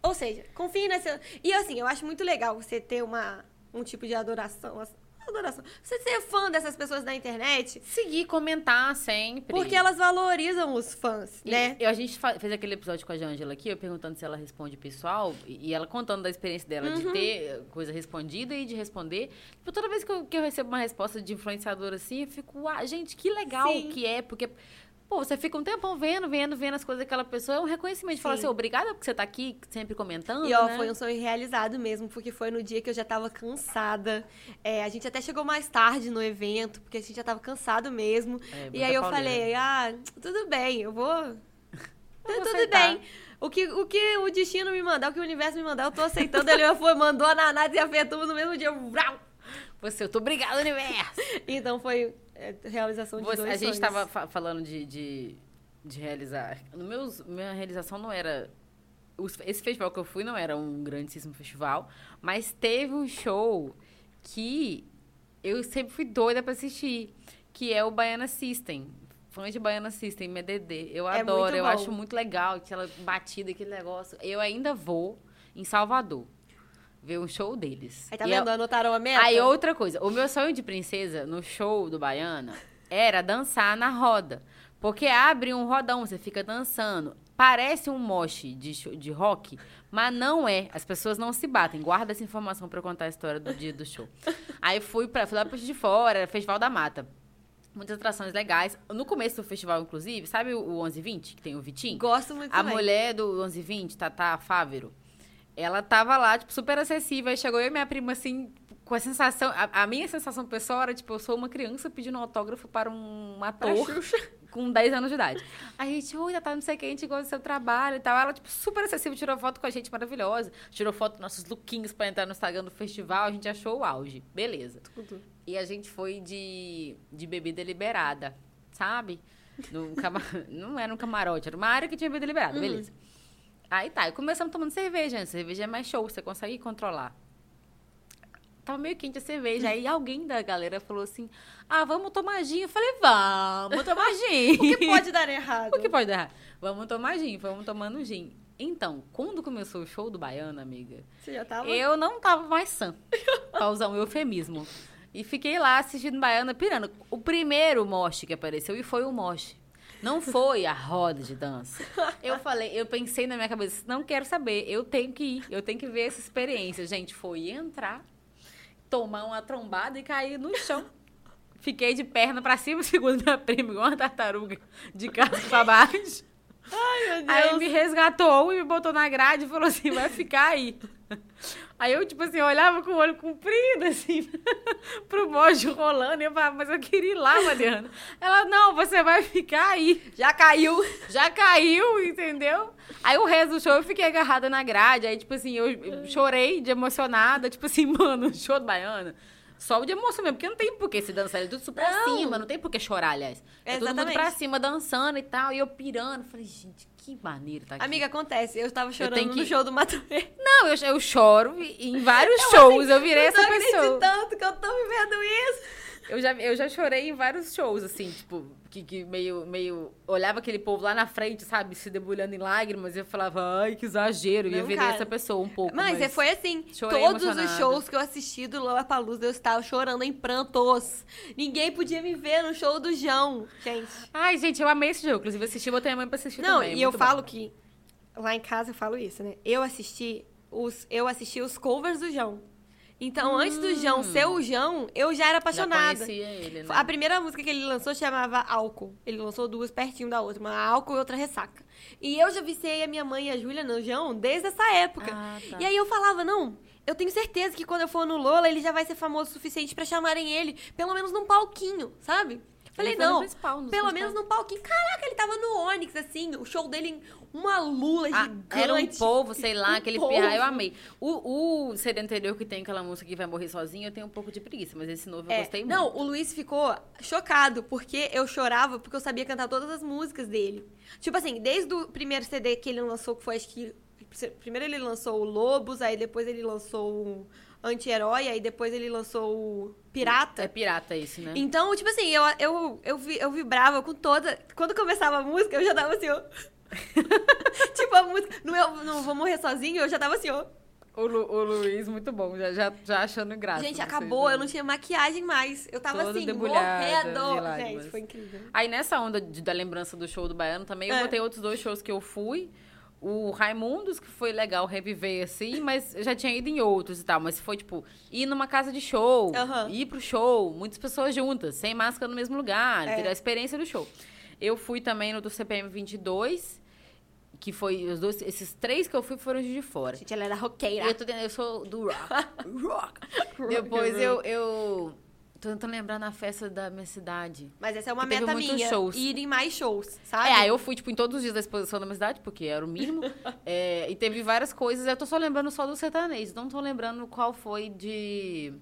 Ou seja, confie nessa. E assim, eu acho muito legal você ter uma, um tipo de adoração. Adoração. Você ser fã dessas pessoas da internet, Seguir, comentar sempre. porque elas valorizam os fãs, E né? eu- a gente fez aquele episódio com a Jângela aqui, eu perguntando se ela responde pessoal, e ela contando da experiência dela de Uhum. ter eh, coisa respondida e de responder. Tipo, toda vez que eu, que eu recebo uma resposta de influenciador assim, eu fico, ah, gente, que legal Sim. que é, porque. Pô, você fica um tempão vendo, vendo, vendo as coisas daquela pessoa. É um reconhecimento. Falar Sim. assim, obrigada porque você tá aqui sempre comentando. E ó, né? foi um sonho realizado mesmo, porque foi no dia que eu já tava cansada. É, a gente até chegou mais tarde no evento, porque a gente já tava cansado mesmo. É, e aí eu pauleira. falei, ah, tudo bem, eu vou. vou tudo aceitar. bem. O que, o que o destino me mandar, o que o universo me mandar, eu tô aceitando. Ele foi, mandou a Nanás e a Fetumas no mesmo dia. Você, eu tô obrigada, universo. Então foi é, realização de Você- dois a gente sonhos. tava fa- falando de, de, de realizar. No meus, minha realização não era. os- Esse festival que eu fui não era um grandíssimo festival, mas teve um show que eu sempre fui doida pra assistir, que é o Baiana System. Fã de Baiana System, MDD. Eu É adoro, eu acho muito legal aquela batida, aquele negócio. Eu ainda vou em Salvador ver um show deles. Aí tá E é- vendo? Anotaram a meta? Aí outra coisa, o meu sonho de princesa no show do Baiana era dançar na roda. Porque abre um rodão, você fica dançando. Parece um moche de, show- de rock, mas não é. As pessoas não se batem. Guarda essa informação pra eu contar a história do dia do show. Aí fui, pra, fui lá pra de fora, era Festival da Mata. Muitas atrações legais. No começo do festival, inclusive, sabe o, o 1120, que tem o Vitinho? Gosto muito A também. mulher do 1120, Tata Fávero, ela tava lá, tipo, super acessível. Aí chegou eu e minha prima, assim, com a sensação... A, a minha sensação pessoal era, tipo, eu sou uma criança pedindo um autógrafo para um ator com 10 anos de idade. A gente, oi, Tata, não sei o que, a gente gosta do seu trabalho e tal. Ela, tipo, super acessível, tirou foto com a gente, maravilhosa. Tirou foto dos nossos lookinhos pra entrar no Instagram do festival. A gente achou o auge. Beleza. Tudo. E a gente foi de, de bebida liberada, sabe? Cama... Não era um camarote, era uma área que tinha bebida liberada, Uhum. beleza. Aí tá, e começamos tomando cerveja, né? Cerveja é mais show, você consegue controlar. Tava meio quente a cerveja, aí alguém da galera falou assim, ah, vamos tomar gin. Eu falei, vamos tomar gin. O que pode dar errado? O que pode dar errado? Vamos tomar gin, vamos tomando gin. Então, quando começou o show do Baiano, amiga, Você já tava? eu não tava mais sã, pra usar um eufemismo. E fiquei lá assistindo Baiana pirando. O primeiro moche que apareceu, e foi o moche. Não foi a roda de dança. Eu falei, eu pensei na minha cabeça, não quero saber, eu tenho que ir, eu tenho que ver essa experiência. Gente, foi entrar, tomar uma trombada e cair no chão. Fiquei de perna pra cima, segundo minha prima, igual uma tartaruga, de casa pra baixo. Ai, meu Deus. Aí me resgatou e me botou na grade e falou assim, vai ficar aí. Aí eu, tipo assim, olhava com o olho comprido, assim, pro mojo rolando. E eu falava, mas eu queria ir lá, Mariana. Ela, não, você vai ficar aí. Já caiu. Já caiu, entendeu? Aí o resto do show eu fiquei agarrada na grade. Aí, tipo assim, eu eu chorei de emocionada. Tipo assim, mano, show do baiano. Só de emoção mesmo, porque não tem por que se dançar. É tudo pra Não. cima, não tem por que chorar, aliás. É todo mundo Exatamente. pra cima dançando e tal. E eu pirando. Falei, gente, que maneiro tá aqui. Amiga, acontece. Eu tava chorando tenho que- no show do Matuê. Não, eu, eu choro em vários shows. Eu virei Eu essa pessoa. acreditando que eu tô vivendo isso. Eu já, eu já chorei em vários shows, assim, tipo, que, que meio, meio. Olhava aquele povo lá na frente, sabe, se debulhando em lágrimas, e eu falava, ai, que exagero. e eu Não, virei cara. essa pessoa um pouco. Mas, é, foi assim. Todos os emocionada. shows que eu assisti do Lollapalooza, eu estava chorando em prantos. Ninguém podia me ver no show do João, gente. Ai, gente, eu amei esse jogo. Inclusive, assisti, botei a mãe pra assistir Não, também. e eu muito falo bom. que lá em casa eu falo isso, né? Eu assisti os eu assisti os covers do João. Então, antes do João ser o João, eu já era Já apaixonada. conhecia ele, né? A primeira música que ele lançou chamava Álcool. Ele lançou duas pertinho da outra, uma Álcool e outra Ressaca. E eu já viciei a minha mãe e a Júlia no João desde essa época. Ah, tá. E aí eu falava, não, eu tenho certeza que quando eu for no Lola, ele já vai ser famoso o suficiente pra chamarem ele, pelo menos num palquinho, sabe? Falei, no não, principal, pelo principais. menos num palquinho. Caraca, ele tava no Onix, assim, o show dele, uma lula Ah, gigante. era um povo, sei lá, Um aquele povo. pirra, eu amei. O, o CD anterior que tem aquela música que vai morrer sozinho, eu tenho um pouco de preguiça, mas esse novo eu É, gostei muito. Não, o Luiz ficou chocado, porque eu chorava porque eu sabia cantar todas as músicas dele. Tipo assim, desde o primeiro CD que ele lançou, que foi acho que. Primeiro ele lançou o Lobos, aí depois ele lançou o Anti-Herói, aí depois ele lançou o Pirata. É pirata esse, né? Então, tipo assim, eu, eu, eu, vi- eu vibrava com toda. Quando começava a música, eu já tava assim, ó. tipo, a música. No eu não vou morrer sozinho, eu já tava assim, ó. O, Lu- o Luiz, muito bom, já, já, já achando graça. Gente, vocês, acabou, né? eu não tinha maquiagem mais. Eu tava Toda assim, morrendo. Gente, foi incrível. Aí nessa onda de- da lembrança do show do Baiano também, eu É. botei outros dois shows que eu fui. O Raimundos, que foi legal reviver assim, mas eu já tinha ido em outros e tal. Mas foi tipo, ir numa casa de show, Aham. ir pro show, muitas pessoas juntas, sem máscara no mesmo lugar, É. ter a experiência do show. Eu fui também no do CPM 22, que foi os dois, esses três que eu fui foram de fora. Gente, ela era roqueira. Eu, tô eu sou do rock. rock. Depois eu, eu tô tentando lembrar na festa da minha cidade. Mas essa é uma Que meta minha. shows. Ir em mais shows, sabe? É, eu fui, tipo, em todos os dias da exposição da minha cidade, porque era o mínimo. É, e teve várias coisas. Eu tô só lembrando só do sertanejo. Não tô lembrando qual foi de.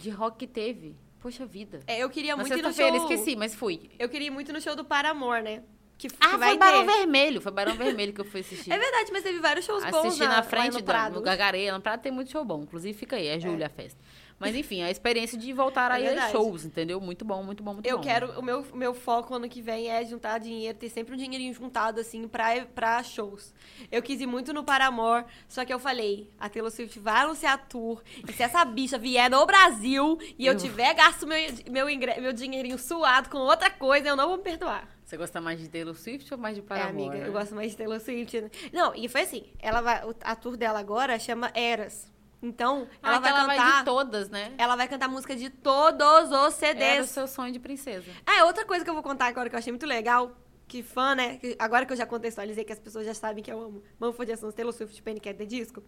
De rock que teve. Poxa vida. É, eu queria Na muito ir no show... esqueci, mas fui. Eu queria ir muito no show do Paramore, né? Que, que Ah, vai foi Barão ter. Vermelho. Foi Barão Vermelho que eu fui assistir. É verdade, mas teve vários shows bons Assisti na, na lá frente da, Prado. no Prado tem muito show bom. Inclusive, fica aí. É julho a festa. Mas, enfim, a experiência de voltar É aí verdade. shows, entendeu? Muito bom, muito bom, muito Eu bom. quero, o meu, meu foco ano que vem é juntar dinheiro, ter sempre um dinheirinho juntado, assim, pra, pra shows. Eu quis ir muito no Paramore, só que eu falei, a Taylor Swift vai anunciar a tour, e se essa bicha vier no Brasil e eu, Eu- tiver gasto meu, meu, ingre- meu dinheirinho suado com outra coisa, eu não vou me perdoar. Você gosta mais de Taylor Swift ou mais de é, Paramore? amiga, né? eu gosto mais de Taylor Swift. Não, e foi assim, ela vai, a tour dela agora chama Eras. Então, Ah, ela que vai ela cantar... vai de todas, né? Ela vai cantar música de todos os CDs. Era o seu sonho de princesa. Ah, outra coisa que eu vou contar agora que eu achei muito legal, que fã, né? que agora que eu já contextualizei, que as pessoas já sabem que eu amo Manford Sons, Taylor Swift, Panic! at the Disco.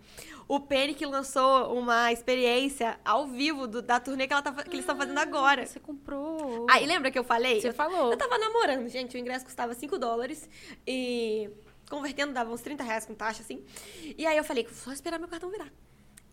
O Panic lançou uma experiência ao vivo do- da turnê que, ela tá que eles estão fazendo agora. Você comprou. Aí, lembra que eu falei? Você eu, falou. eu tava namorando, gente. O ingresso custava 5 dólares e convertendo dava uns 30 reais com taxa, assim. E aí eu falei, só esperar meu cartão virar.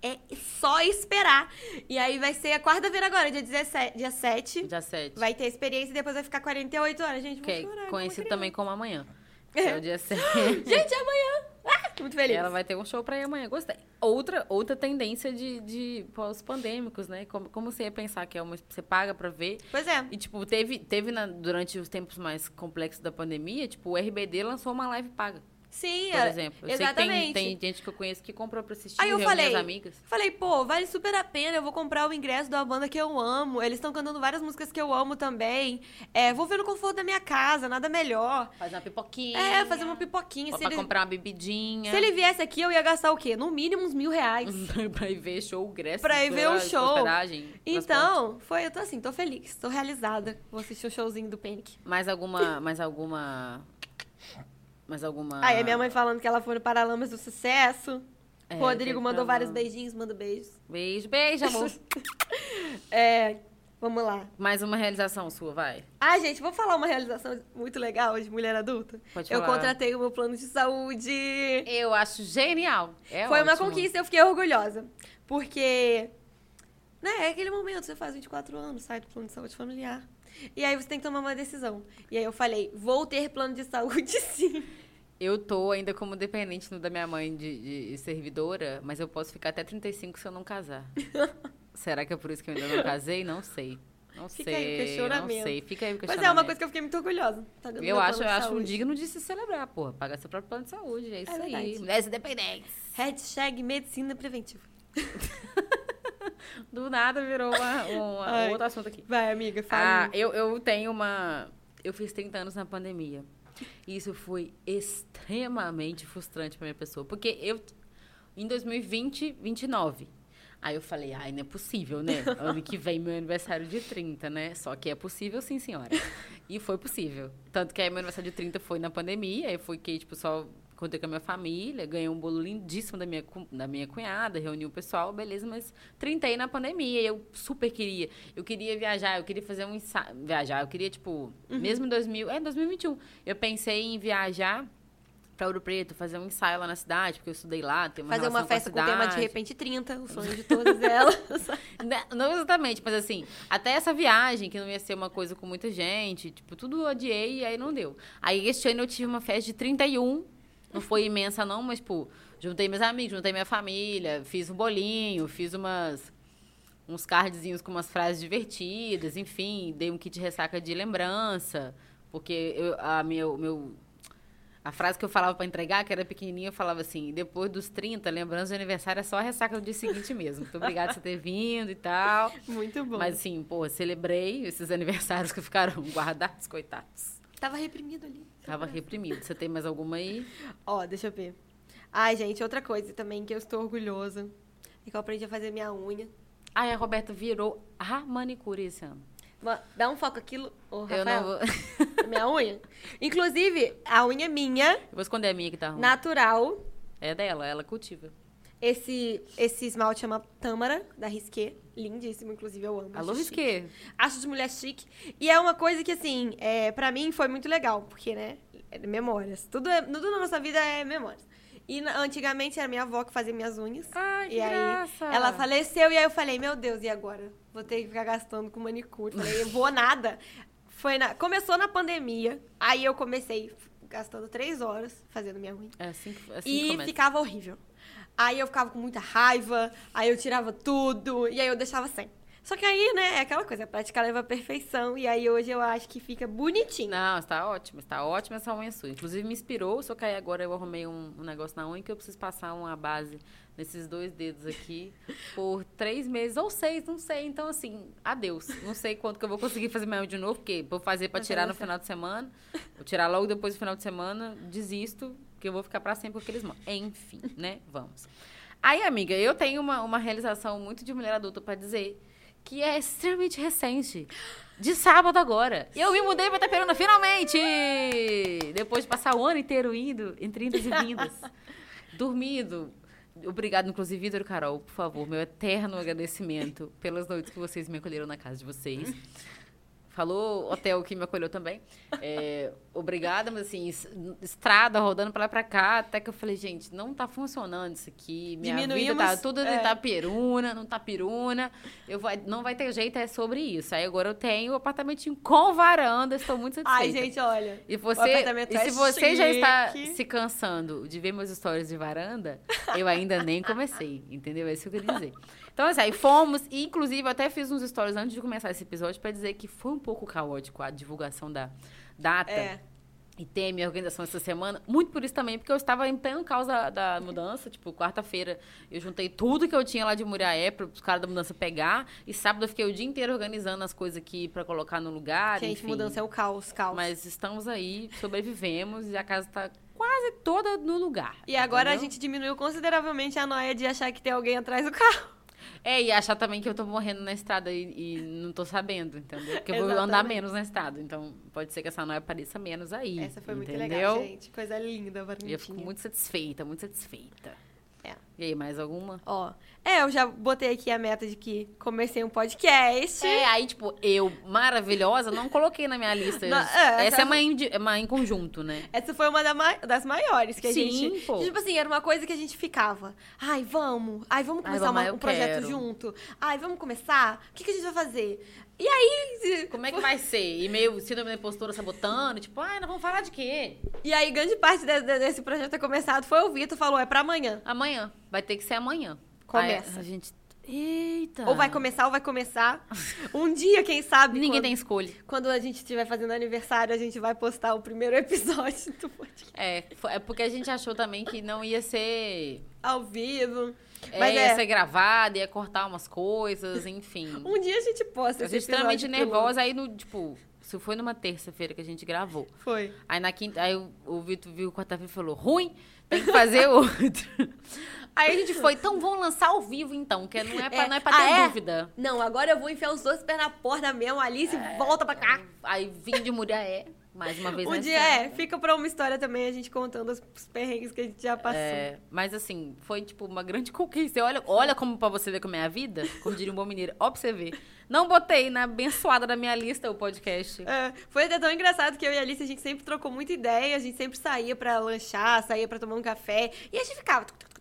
É só esperar. E aí vai ser a quarta-feira agora, dia 17, dia 7. Dia 7. Vai ter experiência e depois vai ficar 48 horas. Gente, que é chorar. conhecido também como amanhã. É. É o dia 7. criança. Gente, é amanhã. Ah, muito feliz. Ela vai ter um show pra ir amanhã. Gostei. Outra, outra tendência de, de pós-pandêmicos, né? Como, como você ia pensar que é uma, você paga pra ver. Pois é. E, tipo, teve, teve na- durante os tempos mais complexos da pandemia, tipo, o RBD lançou uma live paga. Sim, por exemplo. Eu exatamente. tem, tem gente que eu conheço que comprou pra assistir, Aí eu falei- as amigas. Falei, pô, vale super a pena, eu vou comprar o ingresso de uma banda que eu amo. Eles estão cantando várias músicas que eu amo também. É, vou ver no conforto da minha casa, nada melhor. Fazer uma pipoquinha. É, fazer uma pipoquinha. Pra Se ele, comprar uma bebidinha. se ele viesse aqui, eu ia gastar o quê? No mínimo uns mil reais. pra ir ver show, ingresso. Pra ir ver o show. Transporte. Então, foi, eu tô assim, tô feliz, tô realizada. Vou assistir o showzinho do Panic. Mais alguma. Mais alguma. Mais alguma. Aí a minha mãe falando que ela foi no Paralamas do Sucesso. É, Rodrigo mandou vários beijinhos, manda beijos. Beijo, beijo, amor. É, vamos lá. Mais uma realização sua, vai. Ah, gente, vou falar uma realização muito legal de mulher adulta. Pode eu falar. contratei o meu plano de saúde. Eu acho genial. É Foi uma ótimo. conquista, eu fiquei orgulhosa. Porque, né, é aquele momento, você faz 24 anos, sai do plano de saúde familiar. E aí você tem que tomar uma decisão. E aí eu falei, vou ter plano de saúde sim. Eu tô ainda como dependente no da minha mãe de, de servidora, mas eu posso ficar até 35 se eu não casar. Será que é por isso que eu ainda não casei? Não sei. Não Fica sei. aí questionamento. Não sei. Fica aí o Mas questionamento. é uma coisa que eu fiquei muito orgulhosa. Tá Eu acho, eu acho um digno de se celebrar, porra. Pagar seu próprio plano de saúde. É isso aí. verdade. Mulheres independentes. Hashtag medicina preventiva. Do nada virou uma, uma- Ai. outro assunto aqui. Vai, amiga, Ah, fala. eu, eu tenho uma. Eu fiz 30 anos na pandemia. E isso foi extremamente frustrante pra minha pessoa. Porque eu, em 2020, 29. Aí eu falei, ai, não é possível, né? Ano que vem, meu aniversário de 30, né? Só que é possível sim, senhora. E foi possível. Tanto que aí meu aniversário de 30 foi na pandemia. Aí foi que, tipo, só contei com a minha família. Ganhei um bolo lindíssimo da minha, da minha cunhada. Reuni o pessoal, beleza. Mas 30 aí na pandemia. E eu super queria. Eu queria viajar, eu queria fazer um ensaio. Viajar, eu queria, tipo... Mesmo em 2000... É, 2021. Eu pensei em viajar... Pra Ouro Preto, fazer um ensaio lá na cidade, porque eu estudei lá, tem uma Fazer uma relação com festa com o tema de repente 30, o sonho de todas elas. Né, Não exatamente, mas assim, até essa viagem, que não ia ser uma coisa com muita gente, tipo, tudo odiei e aí não deu. Aí este ano eu tive uma festa de 31, não foi imensa não, mas, pô, juntei meus amigos, juntei minha família, fiz um bolinho, fiz umas uns cardzinhos com umas frases divertidas, enfim, dei um kit de ressaca de lembrança, porque eu, a meu, meu a frase que eu falava pra entregar, que era pequenininha, eu falava assim: depois dos 30, lembrança de aniversário é só a ressaca do dia seguinte mesmo. Muito obrigada por você ter vindo e tal. Muito bom. Mas assim, pô, celebrei esses aniversários que ficaram guardados, coitados. Tava reprimido ali. Tava reprimido. Você tem mais alguma aí? Ó, deixa eu ver. Ai, gente, outra coisa também que eu estou orgulhosa é que eu aprendi a fazer minha unha. Ai, a Roberta virou a manicure esse ano. Dá um foco aquilo, ô, Eu Rafael, não vou. minha unha. Inclusive, a unha é minha, Eu vou esconder a minha que tá ruim. natural. É dela, ela cultiva. Esse, esse esmalte chama Tâmara, da Risqué. Lindíssimo, inclusive, eu amo. Alô. Risquê. Acho de mulher chique. E é uma coisa que, assim, é, pra mim foi muito legal, porque, né, é memórias. Tudo, é, tudo na nossa vida é memórias. E antigamente era minha avó que fazia minhas unhas. Ai, que e aí ela faleceu e aí eu falei, meu Deus, e agora? Vou ter que ficar gastando com manicure. Falei, eu vou nada. Foi na- Começou na pandemia, aí eu comecei gastando três horas fazendo minha unha. É assim, que- assim que E começa. ficava horrível. Aí eu ficava com muita raiva, aí eu tirava tudo, e aí eu deixava sem. Só que aí, né, é aquela coisa, praticar leva à perfeição, e aí hoje eu acho que fica bonitinho. Não, está ótimo, está ótima essa unha sua. Inclusive me inspirou, só que aí agora eu arrumei um, um negócio na unha que eu preciso passar uma base nesses dois dedos aqui por três meses ou seis, não sei. Então, assim, adeus. Não sei quanto que eu vou conseguir fazer minha unha de novo, porque vou fazer pra Vai tirar no final de semana. Vou tirar logo depois do final de semana, desisto, que eu vou ficar pra sempre com aqueles mãos. Enfim, né? Vamos. Aí, amiga, eu tenho uma, uma realização muito de mulher adulta pra dizer que é extremamente recente. De sábado agora. E eu me mudei pra Itaperuna, finalmente! Depois de passar o ano inteiro indo, entre indas e vindas. dormindo. Obrigado, inclusive, Vitor Carol, por favor, meu eterno agradecimento pelas noites que vocês me acolheram na casa de vocês. Falou hotel que me acolheu também. É, obrigada, mas assim, es- estrada rodando pra lá pra cá, até que eu falei, gente, não tá funcionando isso aqui. Minha vida tá tudo é. tá peruna, não tá piruna. Eu vai, não vai ter jeito, é sobre isso. Aí agora eu tenho um apartamentinho com varanda, estou muito satisfeita. Ai, gente, olha. E você, e é se você já está chique. se cansando de ver meus stories de varanda, eu ainda nem comecei, entendeu? É isso que eu queria dizer. Então, assim, aí fomos, e inclusive eu até fiz uns stories antes de começar esse episódio para dizer que foi um pouco caótico a divulgação da data. É. e ter a minha organização essa semana, muito por isso também, porque eu estava em pleno causa da, mudança, tipo, quarta-feira eu juntei tudo que eu tinha lá de Muriaé para os caras da mudança pegar, e sábado eu fiquei o dia inteiro organizando as coisas aqui para colocar no lugar, Gente, enfim. mudança é o caos, caos. Mas estamos aí, sobrevivemos e a casa está quase toda no lugar. E agora entendeu? a gente diminuiu consideravelmente a noia de achar que tem alguém atrás do carro. É, e achar também que eu tô morrendo na estrada e, e não tô sabendo, entendeu? Porque eu vou andar menos na estrada. Então, pode ser que essa noia apareça menos aí. Essa foi muito entendeu? legal, gente. Coisa linda, E Valentina. eu fico muito satisfeita, muito satisfeita. É. E aí, mais alguma? Ó, é, eu já botei aqui a meta de que comecei um podcast. É, aí, tipo, eu, maravilhosa, não coloquei na minha lista. Não, é, essa essa- é uma, indi- é uma em conjunto, né? Essa foi uma da ma- das maiores que a Sim, gente. pô. Tipo assim, era uma coisa que a gente ficava. Ai, vamos. Ai, vamos Ai, começar vamos, uma- um projeto quero. junto. Ai, vamos começar? O que, que a gente vai fazer? E aí. Como é que vai ser? E meio síndrome da impostora sabotando, tipo, ai, nós vamos falar de quê? E aí, grande parte de- de- desse projeto ter começado foi o Vitor falou: é pra amanhã. Amanhã. Vai ter que ser amanhã. Começa. Aí a gente. Eita! Ou vai começar ou vai começar. Um dia, quem sabe. Ninguém quando, tem escolha. Quando a gente estiver fazendo aniversário, a gente vai postar o primeiro episódio do podcast. É, é porque a gente achou também que não ia ser. Ao vivo. É, Mas ia é. ser gravado, ia cortar umas coisas, enfim. Um dia a gente posta esse gente extremamente nervosa, aí no, tipo, isso foi numa terça-feira que a gente gravou. Foi. Aí na quinta, aí o, o Vitor viu quarta-feira e falou, ruim, tem que fazer outro. aí a gente foi, então vamos lançar ao vivo então, que não é pra, É. não é pra ter Ah, é? dúvida. Não, agora eu vou enfiar os dois pés na porta mesmo, Alice, e volta pra cá. Aí vim de Muriaé, mais uma vez Um dia é, fica pra uma história também, a gente contando os perrengues que a gente já passou. É, mas assim, foi tipo uma grande conquista. Olha, olha como pra você ver como é a vida, como diria um bom mineiro, ó pra você ver. Não botei na abençoada da minha lista o podcast. É, foi até tão engraçado que eu e a Alice, a gente sempre trocou muita ideia, a gente sempre saía pra lanchar, saía pra tomar um café, e a gente ficava tuc, tuc,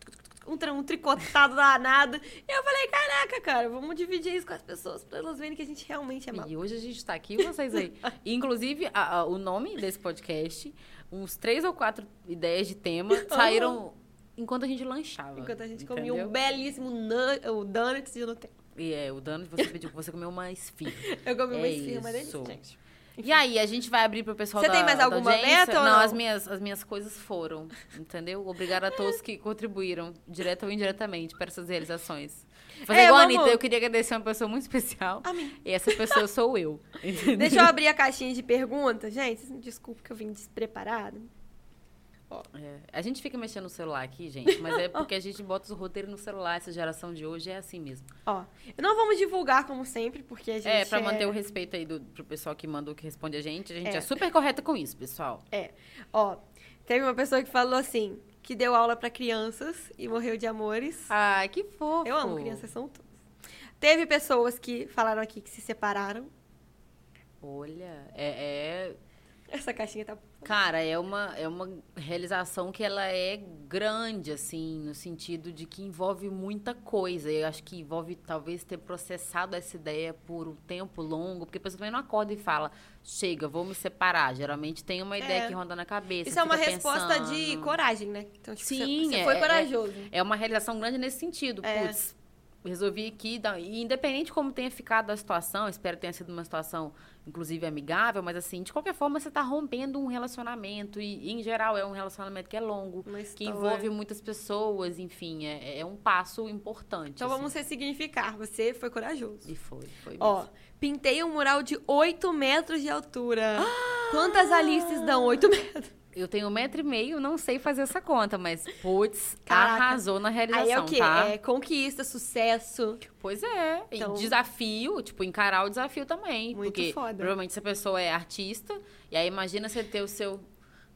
um, um tricotado danado. E eu falei, caraca, cara, vamos dividir isso com as pessoas, pra elas verem que a gente realmente é mal. E hoje a gente tá aqui, vocês aí. Inclusive, a- a- o nome desse podcast, uns três ou quatro ideias de tema saíram enquanto a gente lanchava. Enquanto a gente comia entendeu? um belíssimo o donuts de Nutella. E é, o Dano, você pediu que você comeu uma esfirra. Eu comi uma É esfirra, uma isso. delícia, gente. E aí, a gente vai abrir pro pessoal Você da tem mais alguma audiência? meta ou não, não? As, minhas, as minhas coisas foram, entendeu? Obrigada a todos que contribuíram, direta ou indiretamente, para essas realizações. Fazer É, igual a vamos- Anitta, eu queria agradecer uma pessoa muito especial. Amém. E essa pessoa sou eu. Entendeu? Deixa eu abrir a caixinha de perguntas. Gente, desculpa que eu vim despreparada. É, a gente fica mexendo no celular aqui, gente, mas é porque a gente bota os roteiros no celular. Essa geração de hoje é assim mesmo. Ó, não vamos divulgar como sempre, porque a gente É, pra manter o respeito aí do, pro pessoal que mandou, que responde a gente. A gente é, É. super correta com isso, pessoal. Ó, teve uma pessoa que falou assim, que deu aula pra crianças e morreu de amores. Ai, que fofo. Eu amo crianças, são todas. Teve pessoas que falaram aqui que se separaram. Olha, é, é Essa caixinha tá... Cara, é uma, é uma realização que ela é grande, assim, no sentido de que envolve muita coisa. Eu acho que envolve, talvez, ter processado essa ideia por um tempo longo, porque a pessoa também não acorda e fala, chega, vou me separar. Geralmente tem uma ideia É. que ronda na cabeça. Isso é uma resposta de coragem, né? Então, tipo, Sim, você, você é- foi é- corajoso. É uma realização grande nesse sentido. É. Putz, resolvi aqui, dar- e independente de como tenha ficado a situação, espero que tenha sido uma situação, inclusive, amigável, mas assim, de qualquer forma, você está rompendo um relacionamento, e, em geral é um relacionamento que é longo, que envolve muitas pessoas, enfim, é, é um passo importante. Então assim. vamos ressignificar. Você foi corajoso. E foi, foi Ó, mesmo. pintei um mural de 8 metros de altura. Quantas Alices dão 8 metros? Eu tenho um metro e meio, não sei fazer essa conta, mas, putz, Caraca. arrasou na realização, Aí é o quê? tá? É conquista, sucesso. Pois é. E Então- desafio, tipo, encarar o desafio também. Muito porque foda. provavelmente essa pessoa é artista, e aí imagina você ter o seu,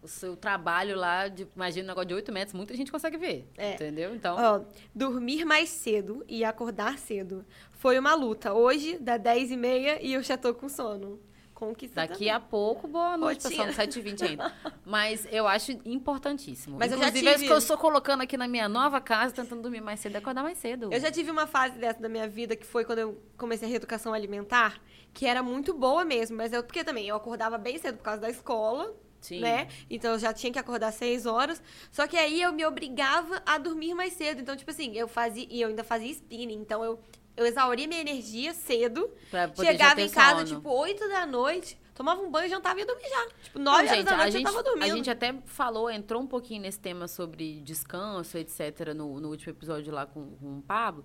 o seu trabalho lá, de, imagina um negócio de 8 metros, muita gente consegue ver. É. Entendeu? Então. Ó, dormir mais cedo e acordar cedo. Foi uma luta. Hoje, dá 10 e meia e eu já tô com sono. Conquista Daqui também. a pouco, boa noite, Rotina. pessoal, 7h20 ainda. Mas eu acho importantíssimo. Mas eu já Inclusive, é tive- que eu estou colocando aqui na minha nova casa, tentando dormir mais cedo e acordar mais cedo. Eu já tive uma fase dessa da minha vida que foi quando eu comecei a reeducação alimentar, que era muito boa mesmo, mas eu porque também eu acordava bem cedo por causa da escola, Sim. né? Então eu já tinha que acordar seis horas. Só que aí eu me obrigava a dormir mais cedo. Então, tipo assim, eu fazia. E eu ainda fazia spinning. Então eu eu exauria minha energia cedo, Pra poder já chegava em casa, sono. tipo, 8 da noite, tomava um banho, jantava e ia dormir já. Tipo, 9 Não, horas da a noite gente, eu tava dormindo. A gente até falou, entrou um pouquinho nesse tema sobre descanso, etc., no, no último episódio lá com, com o Pablo.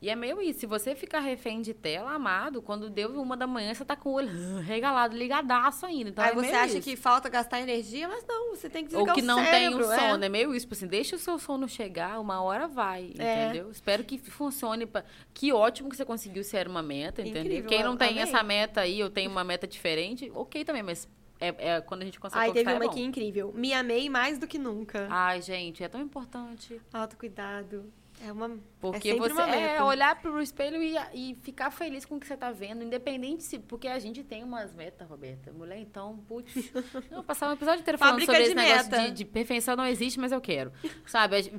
E é meio isso. Se você ficar refém de tela, amado, quando deu uma da manhã, você tá com o olho regalado, ligadaço ainda. Então Aí é você acha isso. que falta gastar energia, mas não, você tem que Ou desligar que o não cérebro, tem o é. sono. É. meio isso, tipo assim, deixa o seu sono chegar, uma hora vai, É. entendeu? Espero que funcione. Pra... Que ótimo que você conseguiu ser uma meta, entendeu? Incrível, Quem não tem amei. essa meta aí, eu tenho uma meta diferente, ok também, mas é, é quando a gente consegue Aí teve conquistar, uma é aqui incrível. Me amei mais do que nunca. Ai, gente, é tão importante. Autocuidado. É uma. Porque é você uma é olhar pro espelho e, e ficar feliz com o que você tá vendo, independente se. Porque a gente tem umas metas, Roberta. Mulher, então, putz. Não, passar um episódio inteiro falando Fábrica sobre de esse negócio meta. de, de perfeição não existe, mas eu quero. Sabe?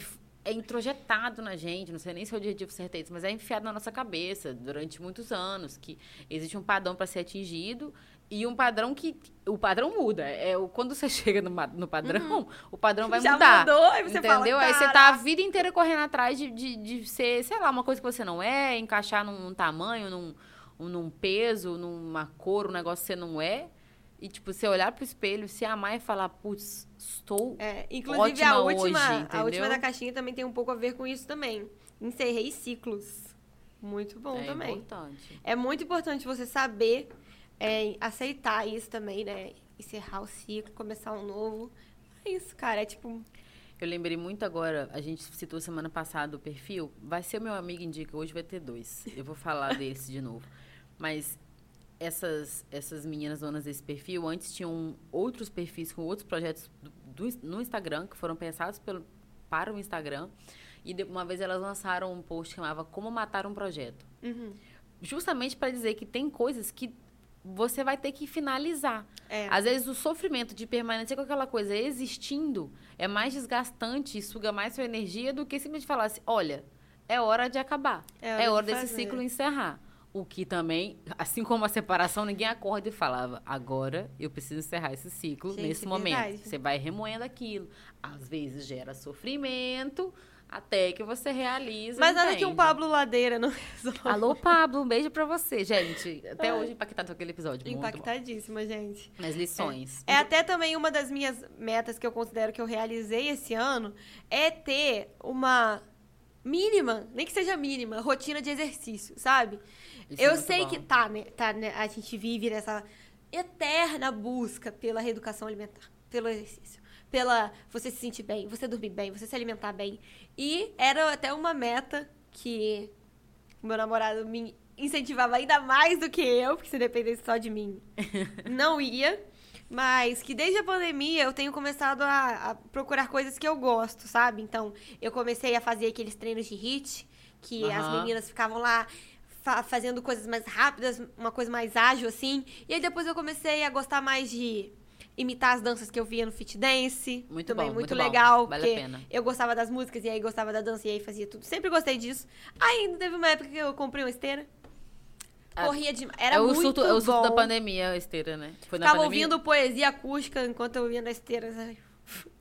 É introjetado na gente, não sei nem se é o objetivo certeza, mas é enfiado na nossa cabeça durante muitos anos que existe um padrão para ser atingido e um padrão que o padrão muda. É o quando você chega no, no padrão, o padrão vai Uhum. Já mudar. mudou, aí você fala, Entendeu? Aí você tá a vida inteira correndo atrás de, de, de ser, sei lá, uma coisa que você não é, encaixar num, tamanho, num, um- num peso, numa cor, um negócio que você não é. E, tipo, você olhar pro espelho, se amar e falar, putz, estou. É, inclusive a ótima última, hoje, a última da caixinha também tem um pouco a ver com isso também. Encerrei ciclos. Muito bom é também. importante. É muito importante você saber é, aceitar isso também, né? Encerrar o ciclo, começar um novo. É isso, cara. É tipo. Eu lembrei muito agora, a gente citou semana passada o perfil. Vai ser o meu amigo indica, hoje vai ter dois. Eu vou falar desse de novo. Mas essas, essas meninas donas desse perfil, antes tinham outros perfis com outros projetos do, do- no Instagram, que foram pensados pelo, para o Instagram. E de- uma vez elas lançaram um post que chamava Como Matar um Projeto. Uhum. Justamente para dizer que tem coisas que você vai ter que finalizar. É. Às vezes o sofrimento de permanecer com aquela coisa existindo é mais desgastante e suga mais sua energia do que simplesmente falar assim, olha, é hora de acabar. É É hora hora, de desse fazer. ciclo encerrar. O que também, assim como a separação, ninguém acorda e falava, agora eu preciso encerrar esse ciclo Gente, nesse é momento. verdade. Você vai remoendo aquilo. Às vezes gera sofrimento, até que você realiza. Mas nada que um? Pablo Ladeira não resolve. Alô, Pablo, um beijo pra você, gente. Até hoje impactado com aquele episódio. Impactadíssima, gente. As lições. É até também uma das minhas metas que eu considero que eu realizei esse ano é ter uma mínima, nem que seja mínima, rotina de exercício, sabe? Isso é eu muito sei bom. que tá, né, tá, né, a gente vive nessa eterna busca pela reeducação alimentar, pelo exercício, pela você se sentir bem, você dormir bem, você se alimentar bem. E era até uma meta que meu namorado me incentivava ainda mais do que eu, porque se dependesse só de mim, não ia. Mas que desde a pandemia eu tenho começado a, a procurar coisas que eu gosto, sabe? Então, eu comecei a fazer aqueles treinos de HIIT, que as Aham. meninas ficavam lá fa- fazendo coisas mais rápidas, uma coisa mais ágil, assim. E aí depois eu comecei a gostar mais de imitar as danças que eu via no Fit Dance. Muito também bom, muito muito bom. legal. Vale a pena. eu gostava das músicas e aí gostava da dança e aí fazia tudo. Sempre gostei disso. Aí teve uma época que eu comprei uma esteira. Ah, Corria de. Era é o muito surto, é o surto bom. da pandemia, a esteira, né? Foi na Ficava pandemia? ouvindo poesia acústica enquanto eu ia na esteira.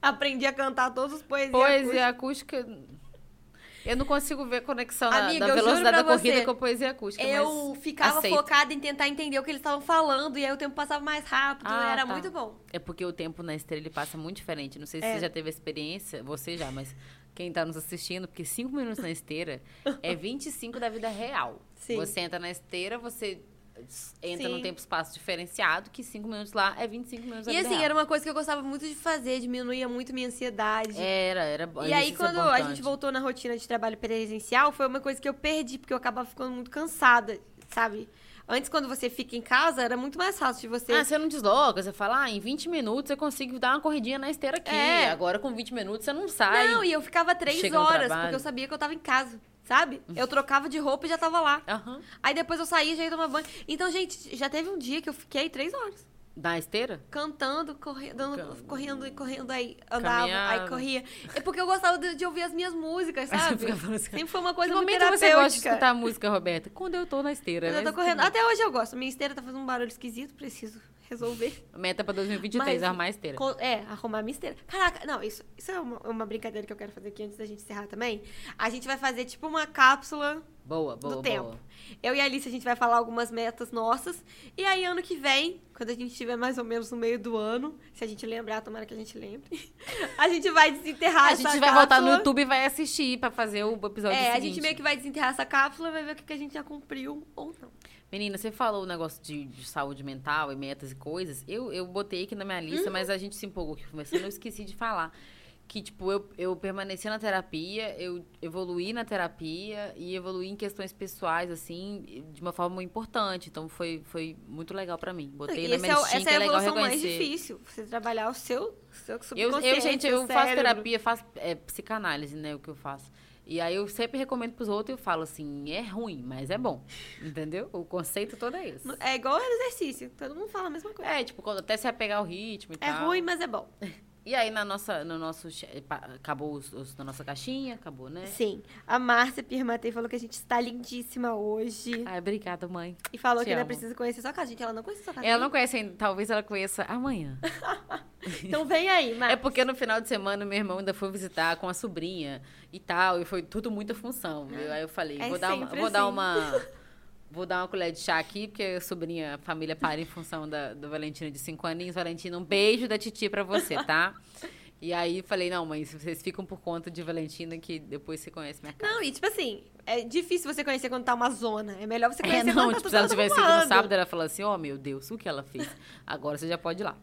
Aprendi a cantar todos os poesias Poesia acústicas. acústica. Eu não consigo ver conexão na- Amiga, da velocidade da corrida você, com a poesia acústica. Eu ficava aceito. focada em tentar entender o que eles estavam falando e aí o tempo passava mais rápido. Ah, era tá. muito bom. É porque o tempo na esteira ele passa muito diferente. Não sei se É. você já teve experiência, você já, mas quem tá nos assistindo, porque cinco minutos na esteira é 25 da vida real. Sim. Você entra na esteira, você entra Sim. num tempo espaço diferenciado, que cinco minutos lá é 25 minutos E assim, real. era uma coisa que eu gostava muito de fazer, diminuía muito minha ansiedade. Era, era bom. E aí, é quando a gente voltou na rotina de trabalho presencial, foi uma coisa que eu perdi, porque eu acabava ficando muito cansada, sabe? Antes, quando você fica em casa, era muito mais fácil de você. Ah, você não desloca, você fala, ah, em 20 minutos eu consigo dar uma corridinha na esteira aqui. É. Agora com 20 minutos você não sai. Não, e eu ficava três horas, porque eu sabia que eu tava em casa, sabe? Eu trocava de roupa e já tava lá. Aham. Aí depois eu saía já ia tomar banho. Então, gente, já teve um dia que eu fiquei três horas. Na esteira? Cantando, corre, dando, Cam- correndo e correndo, aí andava, Caminhava. aí corria. É porque eu gostava de, de ouvir as minhas músicas, sabe? assim, Sempre foi uma Que coisa muito momento você terapêutica. gosta de escutar música, Roberta? Quando eu tô na esteira. Quando eu né? tô correndo. Até hoje eu gosto. Minha esteira tá fazendo um barulho esquisito, preciso resolver. Meta pra 2023, Mas- arrumar a esteira. É, arrumar minha esteira. Caraca, não, isso, isso é uma, uma brincadeira que eu quero fazer aqui antes da gente encerrar também. A gente vai fazer tipo uma cápsula Boa, boa, do boa. tempo. Eu e a Alice, a gente vai falar algumas metas nossas. E aí, ano que vem, quando a gente estiver mais ou menos no meio do ano, se a gente lembrar, tomara que a gente lembre, a gente vai desenterrar A essa gente vai voltar no. YouTube e vai assistir pra fazer o episódio É, a seguinte. gente meio que vai desenterrar essa cápsula, vai ver o que a gente já cumpriu ou não. Menina, você falou o negócio de, de saúde mental e metas e coisas. Eu, eu botei aqui na minha lista, Uhum. mas a gente se empolgou aqui conversando, eu esqueci de falar. Que, tipo, eu, eu permaneci na terapia, eu evoluí na terapia e evoluí em questões pessoais, assim, de uma forma muito importante. Então, foi, foi muito legal pra mim. Botei E na minha é, listinha essa que é é a legal evolução mais reconhecer. difícil. Você trabalhar o seu, seu Eu, subconsciente, eu, gente, seu eu faço terapia, faço é, psicanálise, né? O que eu faço. E aí eu sempre recomendo pros outros e eu falo assim, é ruim, mas é bom. Entendeu? O conceito todo é esse. É igual exercício. Todo mundo fala a mesma coisa. É, tipo, quando até se apegar ao ritmo e É tal. ruim, mas é bom. E aí, na nossa, no nosso. Acabou os, os- na nossa caixinha, acabou, né? Sim. A Márcia Pirmatei falou que a gente está lindíssima hoje. Ai, obrigada, mãe. E falou Te que ainda amo. precisa conhecer sua casa. Gente, ela não conhece sua casa. Ela não conhece ainda, talvez ela conheça amanhã. Então vem aí, É Márcia. porque no final de semana meu irmão ainda foi visitar com a sobrinha e tal, e foi tudo muita função. viu? Aí eu falei, É vou dar, uma, sempre vou dar assim. uma. Vou dar uma colher de chá aqui, porque a sobrinha, a família para em função da, do Valentina de 5 aninhos. Valentina, um beijo da Titi pra você, tá? E aí falei, não, mãe, vocês ficam por conta de Valentina, que depois você conhece minha casa. Não, e tipo assim, é difícil você conhecer quando tá uma zona. É melhor você É, conhecer não, quando tipo, tá se ela tivesse ido no sábado, ela falou assim, ó, meu Deus, o que ela fez? Agora você já pode ir lá.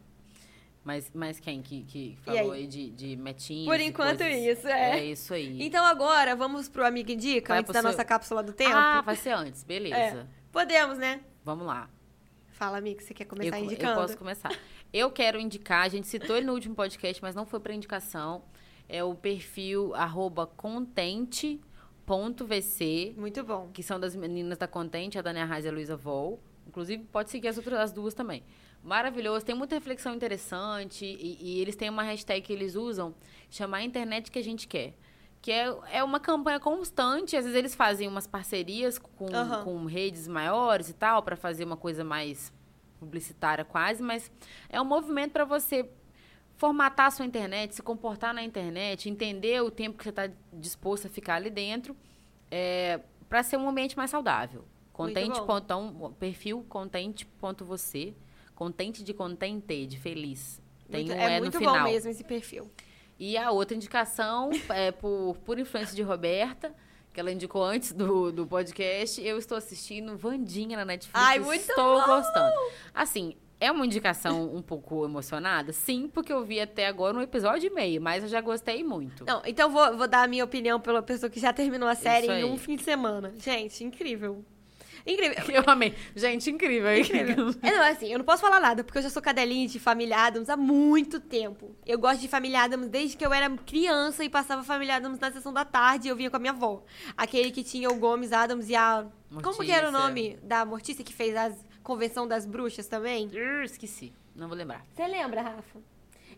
Mas, mas quem que, que falou aí? aí de, de metinhas Por enquanto coisas? isso, é. É isso aí. Então agora, vamos pro Amiga Indica, Vai antes da seu- nossa cápsula do tempo? Ah, vai ser antes, beleza. É. Podemos, né? Vamos lá. Fala, amiga, você quer Eu, começar eu indicando? posso começar. Eu quero indicar, a gente citou ele no último podcast, mas não foi para indicação. É o perfil arroba contente.vc, Muito bom. que são das meninas da Contente, a Dani Arraes e a Luísa Vol. Inclusive, pode seguir as outras as duas também. Maravilhoso, tem muita reflexão interessante e, e eles têm uma hashtag que eles usam, chamar a internet que a gente quer. Que é, é uma campanha constante, às vezes eles fazem umas parcerias com, Aham. com redes maiores e tal, para fazer uma coisa mais publicitária quase, mas é um movimento para você formatar a sua internet, se comportar na internet, entender o tempo que você está disposto a ficar ali dentro, para ser um ambiente mais saudável. Contente. bom. ponto- Então, perfil contente.você. Contente de contente, de feliz. Tem muito, um é é no muito final. bom mesmo esse perfil. E a outra indicação é por, por influência de Roberta, que ela indicou antes do, do podcast. Eu estou assistindo Vandinha na Netflix. Ai, muito Estou bom! gostando. Assim, é uma indicação um pouco emocionada? Sim, porque eu vi até agora um episódio e meio, mas eu já gostei muito. Não, então vou, vou dar a minha opinião pela pessoa que já terminou a série em um fim de semana. Gente, incrível. Incrível. Eu amei. Gente, incrível. Incrível. É, não, assim, eu não posso falar nada, porque eu já sou cadelinha de Família Adams há muito tempo. Eu gosto de Família Adams desde que eu era criança e passava Família Adams na sessão da tarde e eu vinha com a minha avó. Aquele que tinha o Gomes Adams e a... Como que era o Mortícia. nome da Mortícia que fez a Convenção das Bruxas também? Ur, Esqueci. Não vou lembrar. Você lembra, Rafa?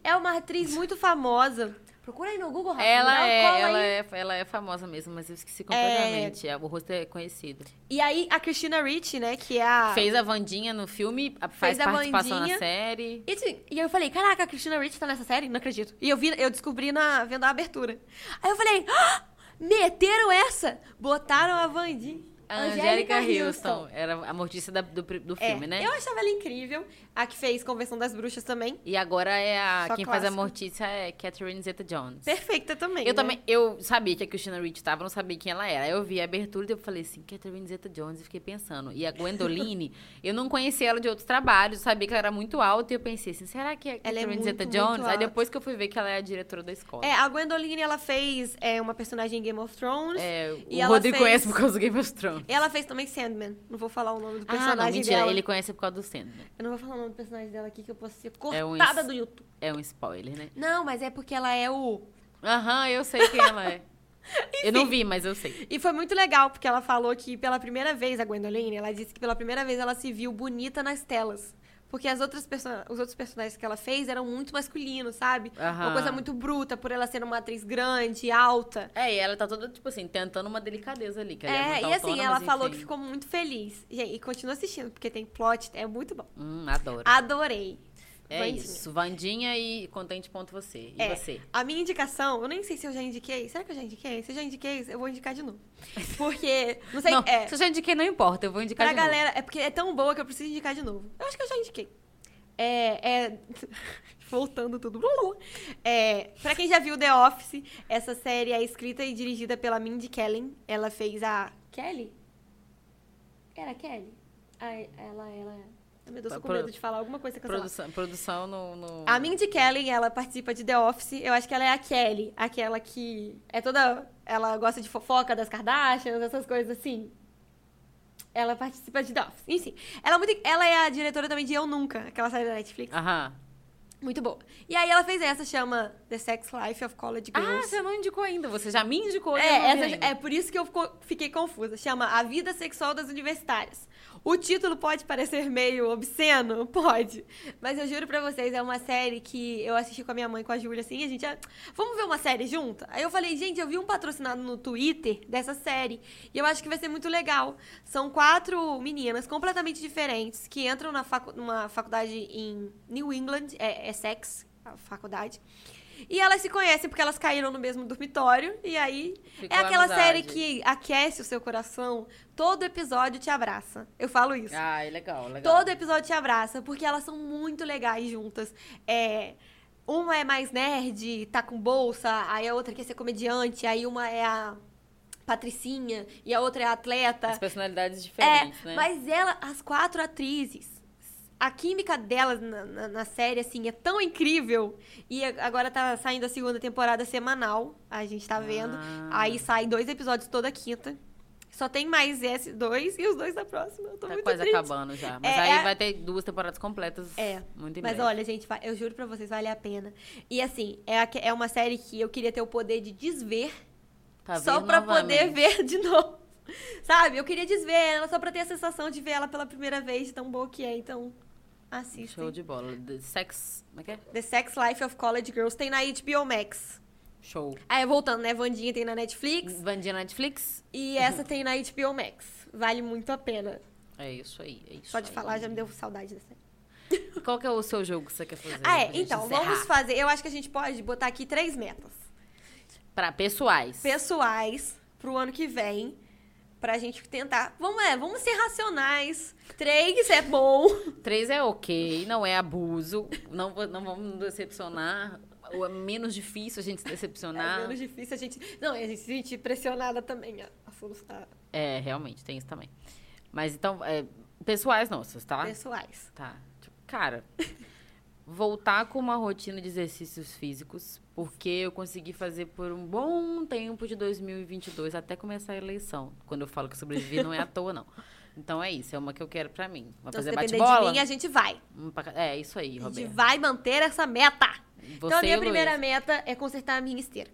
É uma atriz muito famosa. Procura aí no Google, Rafa. Ela é, ela, aí. é, ela é famosa mesmo, mas eu esqueci completamente. É, O rosto é conhecido. E aí, a Christina Ricci, né, que é a... Fez a Vandinha no filme, faz Fez a participação Wandinha. na série. E, assim, e eu falei, caraca, a Christina Ricci tá nessa série? Não acredito. E eu, vi, eu descobri na, vendo a abertura. Aí eu falei, ah, meteram essa! Botaram a Vandinha. A Angélica Houston. Era a mortícia da- do, do É, filme, né? Eu achava ela incrível. A que fez Convenção das Bruxas também. E agora é a. Só quem faz a clássico. mortícia é Catherine Zeta Jones. Perfeita também. Eu né? também, eu sabia que a Christina Ricci tava, não sabia quem ela era. Aí eu vi a abertura e eu falei assim, Catherine Zeta Jones, e fiquei pensando. E a Gwendoline, eu não conhecia ela de outros trabalhos, sabia que ela era muito alta, e eu pensei assim, será que é Ela é Catherine muito, Zeta Jones? Aí depois que eu fui ver que ela é a diretora da escola. É, a Gwendoline, ela fez é, uma personagem em Game of Thrones. É, E o Rodrigo fez- conhece por causa do Game of Thrones. Ela fez também Sandman. Não vou falar o nome do Ah, personagem não, mentira, dela. ele conhece por causa do Sandman. Eu não vou falar o nome do personagem dela aqui, que eu posso ser É um cortada do YouTube. É um spoiler, né? Não, mas é porque ela é o... Aham, eu sei quem ela é. eu não vi, mas eu sei. E foi muito legal, porque ela falou que pela primeira vez, a Gwendoline, ela disse que pela primeira vez ela se viu bonita nas telas. Porque as outras os outros personagens que ela fez eram muito masculinos, sabe? Uma Aham. coisa muito bruta, por ela ser uma atriz grande, alta. É, e ela tá toda, tipo assim, tentando uma delicadeza ali. Que ela é, É, e assim, ela falou enfim. que ficou muito feliz. Gente, e continua assistindo, porque tem plot, é muito bom. Hum, adoro. Adorei. É Vandinha. isso. Vandinha e contente ponto você. E É. você? A minha indicação, eu nem sei se eu já indiquei. Será que eu já indiquei? Se eu já indiquei, eu vou indicar de novo. Porque, não sei, não, é, se eu já indiquei, não importa. Eu vou indicar pra de novo. galera, é porque é tão boa que eu preciso indicar de novo. Eu acho que eu já indiquei. É, é voltando tudo. É, pra quem já viu The Office, essa série é escrita e dirigida pela Mindy Kaling. Ela fez a Kelly? Era Kelly? Ai, ela, ela... Meu Deus, tô com medo de falar alguma coisa cancelada. Produção, produção no, no- A Mindy Kaling, ela participa de The Office. Eu acho que ela é a Kelly, aquela que é toda. Ela gosta de fofoca das Kardashians, essas coisas assim. Ela participa de The Office. Enfim, ela é, muito, ela é a diretora também de Eu Nunca, aquela série da Netflix. Aham. Muito boa. E aí ela fez essa, chama The Sex Life of College Ah, Girls. você não indicou ainda. Você já me indicou. É, essa, é por isso que eu fico- fiquei confusa. Chama A Vida Sexual das Universitárias. O título pode parecer meio obsceno? Pode. Mas eu juro pra vocês, é uma série que eu assisti com a minha mãe, com a Júlia, assim, a gente... ah, Vamos ver uma série junta? Aí eu falei, gente, eu vi um patrocinado no Twitter dessa série, e eu acho que vai ser muito legal. São quatro meninas completamente diferentes, que entram na facu numa faculdade em New England, é Essex, a faculdade. E elas se conhecem porque elas caíram no mesmo dormitório. E aí. Ficou é aquela amizade. série que aquece o seu coração. Todo episódio te abraça. Eu falo isso. Ah, é legal, legal. Todo episódio te abraça, porque elas são muito legais juntas. É. Uma é mais nerd, tá com bolsa, aí a outra quer ser comediante, aí uma é a Patricinha e a outra é a atleta. As personalidades diferentes, é, né? mas ela, as quatro atrizes, a química delas na, na- na série, assim, é tão incrível. E a- agora tá saindo a segunda temporada semanal, a gente tá vendo. Ah. Aí sai dois episódios toda quinta. Só tem mais esse dois e os dois da próxima. Eu tô Tá muito quase triste. acabando já. Mas É, aí é- vai ter duas temporadas completas. É, Muito em Mas olha, gente, eu juro pra vocês, vale a pena. E assim, é, aque- é uma série que eu queria ter o poder de desver Tá só pra poder ver de novo. Sabe? Eu queria desver ela só pra ter a sensação de ver ela pela primeira vez, tão boa que é. Então, assistam. Show de bola. The Sex. Como é que é? The Sex Life of College Girls tem na HBO Max. Show. Aí, voltando, né? Vandinha tem na Netflix Vandinha Netflix? e essa tem na HBO Max. Vale muito a pena. É isso aí. É isso Só de aí. falar já me deu saudade da série. Qual que é o seu jogo que você quer fazer? Ah, é. Então, encerrar? vamos fazer. Eu acho que a gente pode botar aqui três metas. Pra pessoais. pessoais pro ano que vem. Pra gente tentar. Vamos, é, vamos ser racionais. Três é bom. Três é ok, não é abuso. Não, não vamos nos decepcionar. Ou é menos difícil a gente se É decepcionar. menos difícil a gente. Não, a gente se sentir pressionada também. A, a. É, realmente, tem isso também. Mas então, é, pessoais nossas, tá? Pessoais. Tá. Tipo, Cara, voltar com uma rotina de exercícios físicos, porque eu consegui fazer por um bom tempo de 2022, até começar a eleição. Quando eu falo que sobrevivi, não é à toa, não. Então é isso, é uma que eu quero pra mim. Vai Então, fazer de bate-bola? mim, a gente vai. É, isso aí, A gente Roberto. vai manter essa meta. Você então, a minha primeira Luiz. meta é consertar a minha esteira.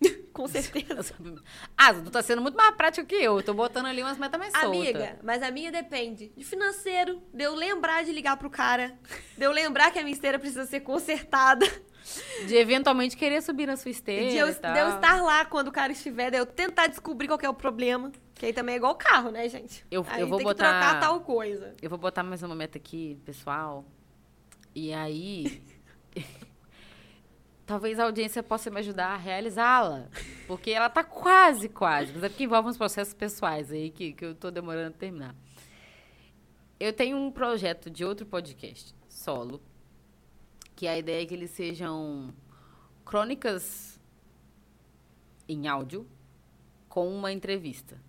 Com certeza. Ah, tu tá sendo muito mais prático que eu. Eu tô botando ali umas metas mais soltas. Amiga, mas a minha depende de financeiro, de eu lembrar de ligar pro cara, de eu lembrar que a minha esteira precisa ser consertada. De eventualmente querer subir na sua esteira De eu, de eu estar lá quando o cara estiver, de eu tentar descobrir qual que é o problema. Que aí também é igual carro, né, gente? Eu- aí eu vou tem botar- que trocar tal coisa. Eu vou botar mais uma meta aqui, pessoal. E aí. talvez a audiência possa me ajudar a realizá-la. Porque ela tá quase, quase. Mas é porque envolve uns processos pessoais aí que, que eu tô demorando a terminar. Eu tenho um projeto de outro podcast, solo. Que a ideia é que eles sejam crônicas em áudio com uma entrevista.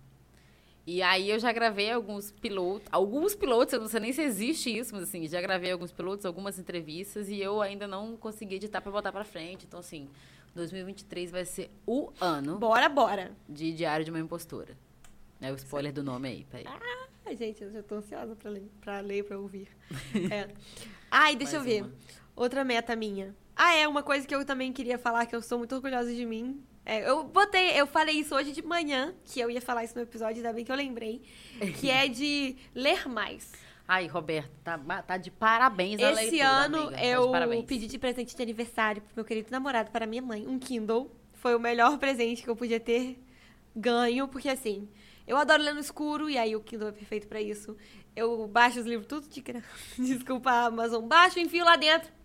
E aí eu já gravei alguns pilotos, alguns pilotos, eu não sei nem se existe isso, mas assim, já gravei alguns pilotos, algumas entrevistas e eu ainda não consegui editar pra botar pra frente. Então assim, 2023 vai ser o ano Bora, bora. de Diário de uma Impostora. É o spoiler do nome aí, peraí. Ai, gente, eu já tô ansiosa pra ler, pra ler, pra ouvir. É. Ai, deixa Mais eu ver. uma. Outra meta minha. Ah, é, uma coisa que eu também queria falar, que eu sou muito orgulhosa de mim. É, eu botei, eu falei isso hoje de manhã, que eu ia falar isso no episódio, ainda bem que eu lembrei. Que é de ler mais. Ai, Roberto, tá, tá de parabéns a Esse leitura, ano amiga. Tá de eu pedi de presente de aniversário pro meu querido namorado, para minha mãe, um Kindle. Foi o melhor presente que eu podia ter ganho, porque assim, eu adoro ler no escuro e aí o Kindle é perfeito pra isso. Eu baixo os livros tudo de graça. Desculpa a Amazon, baixo, enfio lá dentro.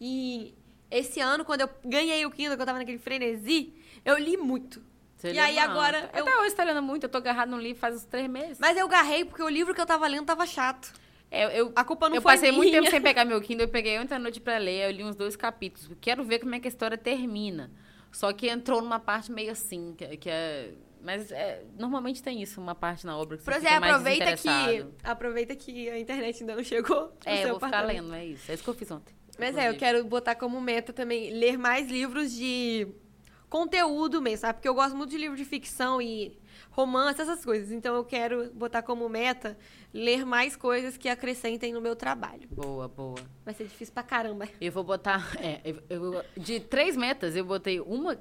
E esse ano, quando eu ganhei o Kindle, que eu tava naquele frenesi, eu li muito. Você e aí muito. agora eu- Até hoje tá lendo muito, eu tô agarrado no livro faz uns três meses. Mas eu garrei porque o livro que eu tava lendo tava chato. É, eu, A culpa não eu foi passei muito minha. tempo sem pegar meu Kindle, eu peguei ontem à noite pra ler, eu li uns dois capítulos. Quero ver como é que a história termina. Só que entrou numa parte meio assim, que, que é... Mas é, normalmente tem isso, uma parte na obra que você Pois fica é, mais aproveita que, aproveita que a internet ainda não chegou. É, seu eu vou ficar lendo, é isso. É isso que eu fiz ontem. Mas é, eu quero botar como meta também ler mais livros de conteúdo mesmo, sabe? Porque eu gosto muito de livro de ficção e romance, essas coisas. Então eu quero botar como meta ler mais coisas que acrescentem no meu trabalho. Boa, boa. Vai ser difícil pra caramba. Eu vou botar. É, eu- eu- de três metas, eu botei uma.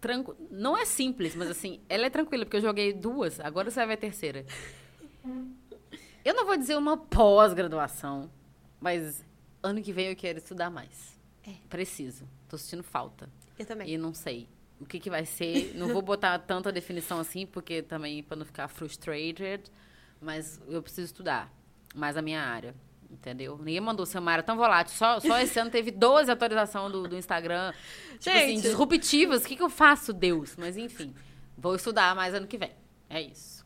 Tranqu... Não é simples, mas assim, ela é tranquila, porque eu joguei duas, agora você vai ver a terceira. Eu não vou dizer uma pós-graduação, mas ano que vem eu quero estudar mais. É. Preciso. Tô sentindo falta. Eu também. E não sei o que, que vai ser. Não vou botar tanta definição assim, porque também para não ficar frustrated, mas eu preciso estudar mais a minha área. Entendeu? Ninguém mandou ser uma área tão volátil. Só, só esse ano teve 12 atualizações do, do Instagram. Tipo assim, Gente. disruptivas. O que, que eu faço, Deus? Mas enfim, vou estudar mais ano que vem. É isso.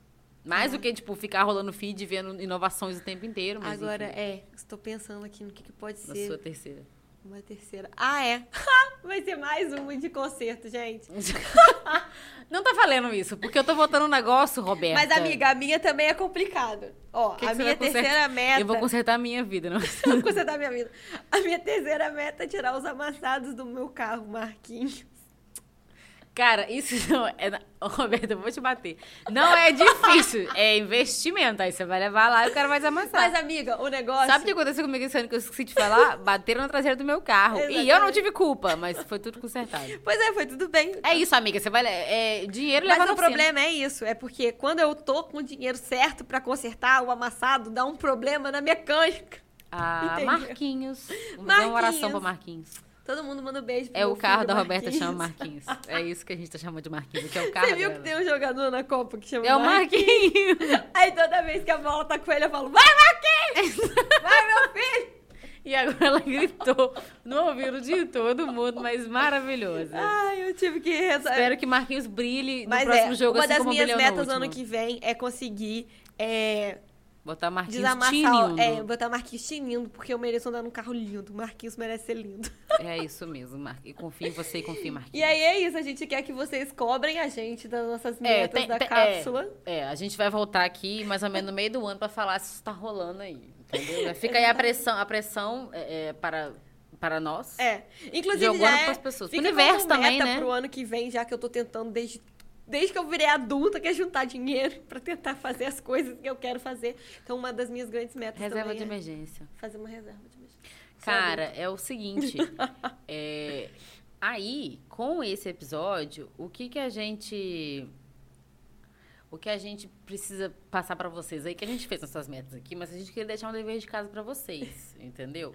Mais do que, tipo, ficar rolando feed e vendo inovações o tempo inteiro. Mas Agora, enfim, é, estou pensando aqui no que, que pode na ser sua terceira. uma terceira. Ah, é. Vai ser mais uma de concerto, gente. Não tá valendo isso, porque eu tô botando um negócio, Roberto. Mas, amiga, a minha também é complicada. Ó, Que que a você minha consertar? terceira meta. Eu vou consertar a minha vida, não. Vou consertar minha vida. A minha terceira meta é tirar os amassados do meu carro, Marquinhos. Cara, isso não é. Roberto, eu vou te bater. Não é difícil, é investimento. Aí você vai levar lá e o cara vai desamassar. Mas, amiga, o negócio. Sabe o que aconteceu comigo esse ano que eu esqueci de falar? Bateram na traseira do meu carro. E eu não Exatamente. tive culpa, mas foi tudo consertado. Pois é, foi tudo bem. É isso, amiga. Você vai. É, dinheiro Mas leva o problema é isso, é porque quando eu tô com o dinheiro certo pra consertar o amassado, dá um problema na mecânica. Ah, Entendeu? Marquinhos. Vamos fazer uma oração Marquinhos. pra Marquinhos. Todo mundo manda um beijo pro É o carro da Roberta chama Marquinhos. É isso que a gente tá chamando de Marquinhos, que é o carro Você viu dela. que tem um jogador na Copa que chama É o Marquinhos. Aí toda vez que a bola tá com ele, eu falo, vai, Marquinhos! Vai, meu filho! E agora ela gritou no ouvido de todo mundo, mas maravilhoso. Ai, eu tive que resolver. Espero que Marquinhos brilhe no Mas próximo é, jogo, uma assim das minhas no metas ano que vem é conseguir é, Botar Marquinhos tinindo. é, botar Marquinhos tinindo, porque eu mereço andar num carro lindo. Marquinhos merece ser lindo. É isso mesmo, Marquinhos. Confio em você e confio em Marquinhos. E aí é isso, a gente quer que vocês cobrem a gente das nossas metas tem- da tem- cápsula. É, é, a gente vai voltar aqui mais ou menos no meio do ano pra falar se isso tá rolando aí, entendeu? Fica aí a pressão, a pressão é, é, para, para nós. É. Inclusive, Jogando já é, pras pessoas. Pro fica universo como também, meta né? pro ano que vem, já que eu tô tentando desde, desde que eu virei adulta, que é juntar dinheiro pra tentar fazer as coisas que eu quero fazer. Então, uma das minhas grandes metas Reserva também de é emergência. fazer uma reserva de emergência. Cara, é o seguinte. é, aí, com esse episódio, o que que a gente. O que a gente precisa passar pra vocês aí, que a gente fez nossas metas aqui, mas a gente queria deixar um dever de casa pra vocês, entendeu?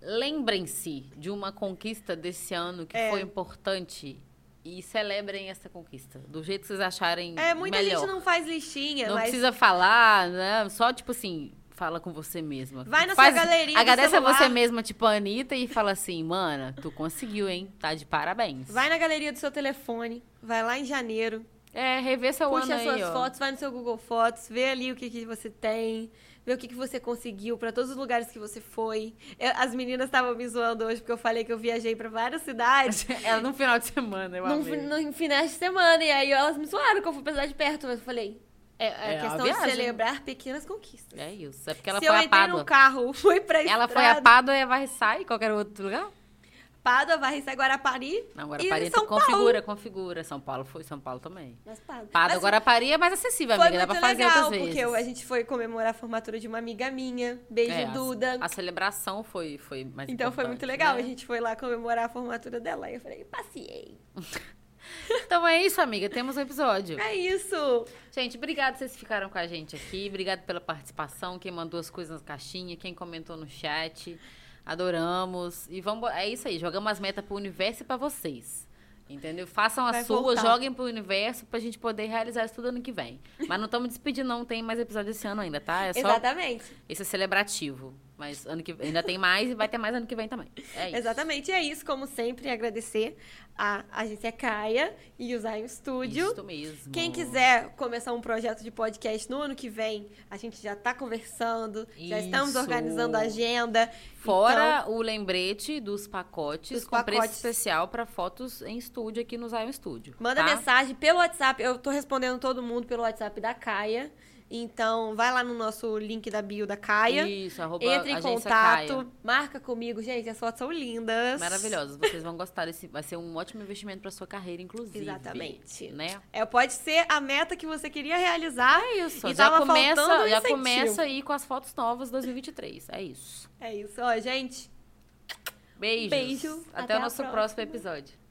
Lembrem-se de uma conquista desse ano que É. foi importante e celebrem essa conquista, do jeito que vocês acharem É, muita melhor. gente não faz listinha, Não mas precisa falar, né? Só, tipo assim, fala com você mesma. Vai na Faz- sua galeria Agradece a você mesma, tipo a Anitta, e fala assim, mana, tu conseguiu, hein? Tá de parabéns. vai na galeria do seu telefone, vai lá em janeiro, É, rever seu puxa ano aí, suas ó. fotos, vai no seu Google Fotos, vê ali o que, que você tem, vê o que, que você conseguiu pra todos os lugares que você foi. Eu- as meninas estavam me zoando hoje porque eu falei que eu viajei pra várias cidades. É no final de semana, eu num, amei. num finais de semana. E aí elas me zoaram que eu fui pra cidade perto. Mas eu falei, é, é, É, questão uma de celebrar pequenas conquistas. É isso, é porque ela Se foi eu a entrei Pádua. no carro, fui pra Ela estrada, foi a Pádua e a Varriçai, qualquer outro lugar? Pádua, Varriça, Guarapari. Não, agora e São configura, configura. São Paulo foi, São Paulo também. Mas Pádua. Pádua, Mas agora Paris é mais acessível, amiga, dá pra fazer legal, outras vezes. porque a gente foi comemorar a formatura de uma amiga minha. Beijo, É, a- Duda. A, celebração foi, foi mais Então foi muito legal. né? A gente foi lá comemorar a formatura dela. Aí eu falei, passei. Então é isso, amiga. Temos um episódio. É isso. Gente, obrigado vocês ficaram com a gente aqui. Obrigado pela participação. Quem mandou as coisas na caixinha, quem comentou no chat. Adoramos. E vamos. É isso aí. Jogamos as metas pro universo e pra vocês. Entendeu? Façam Vai as suas, voltar. joguem pro universo pra gente poder realizar isso tudo ano que vem. Mas não estamos despedindo, não. Tem mais episódio esse ano ainda, tá? É só. Exatamente. Esse é celebrativo. Mas ano que ainda tem mais e vai ter mais ano que vem também. É isso. Exatamente. E é isso, como sempre, agradecer a agência Caia e o Zion Studio. Isso mesmo. Quem quiser começar um projeto de podcast no ano que vem, a gente já tá conversando, já estamos Isso. organizando a agenda. Fora o lembrete dos pacotes Dos com preço pacotes. especial para fotos em estúdio aqui no Zion Studio. Manda tá? mensagem pelo WhatsApp. Eu tô respondendo todo mundo pelo WhatsApp da Caia. Então, vai lá no nosso link da bio da Caia. Isso, arroba Entre em contato, Caia. marca comigo. Gente, as fotos são lindas. Maravilhosos. Vocês vão gostar desse. Vai ser um ótimo investimento para sua carreira, inclusive. Exatamente. Né? É, pode ser a meta que você queria realizar. É isso. E já começa, um já começa aí com as fotos novas 2023. É isso. É isso, ó, gente. Beijos. Beijo. Até, Até o nosso próximo episódio.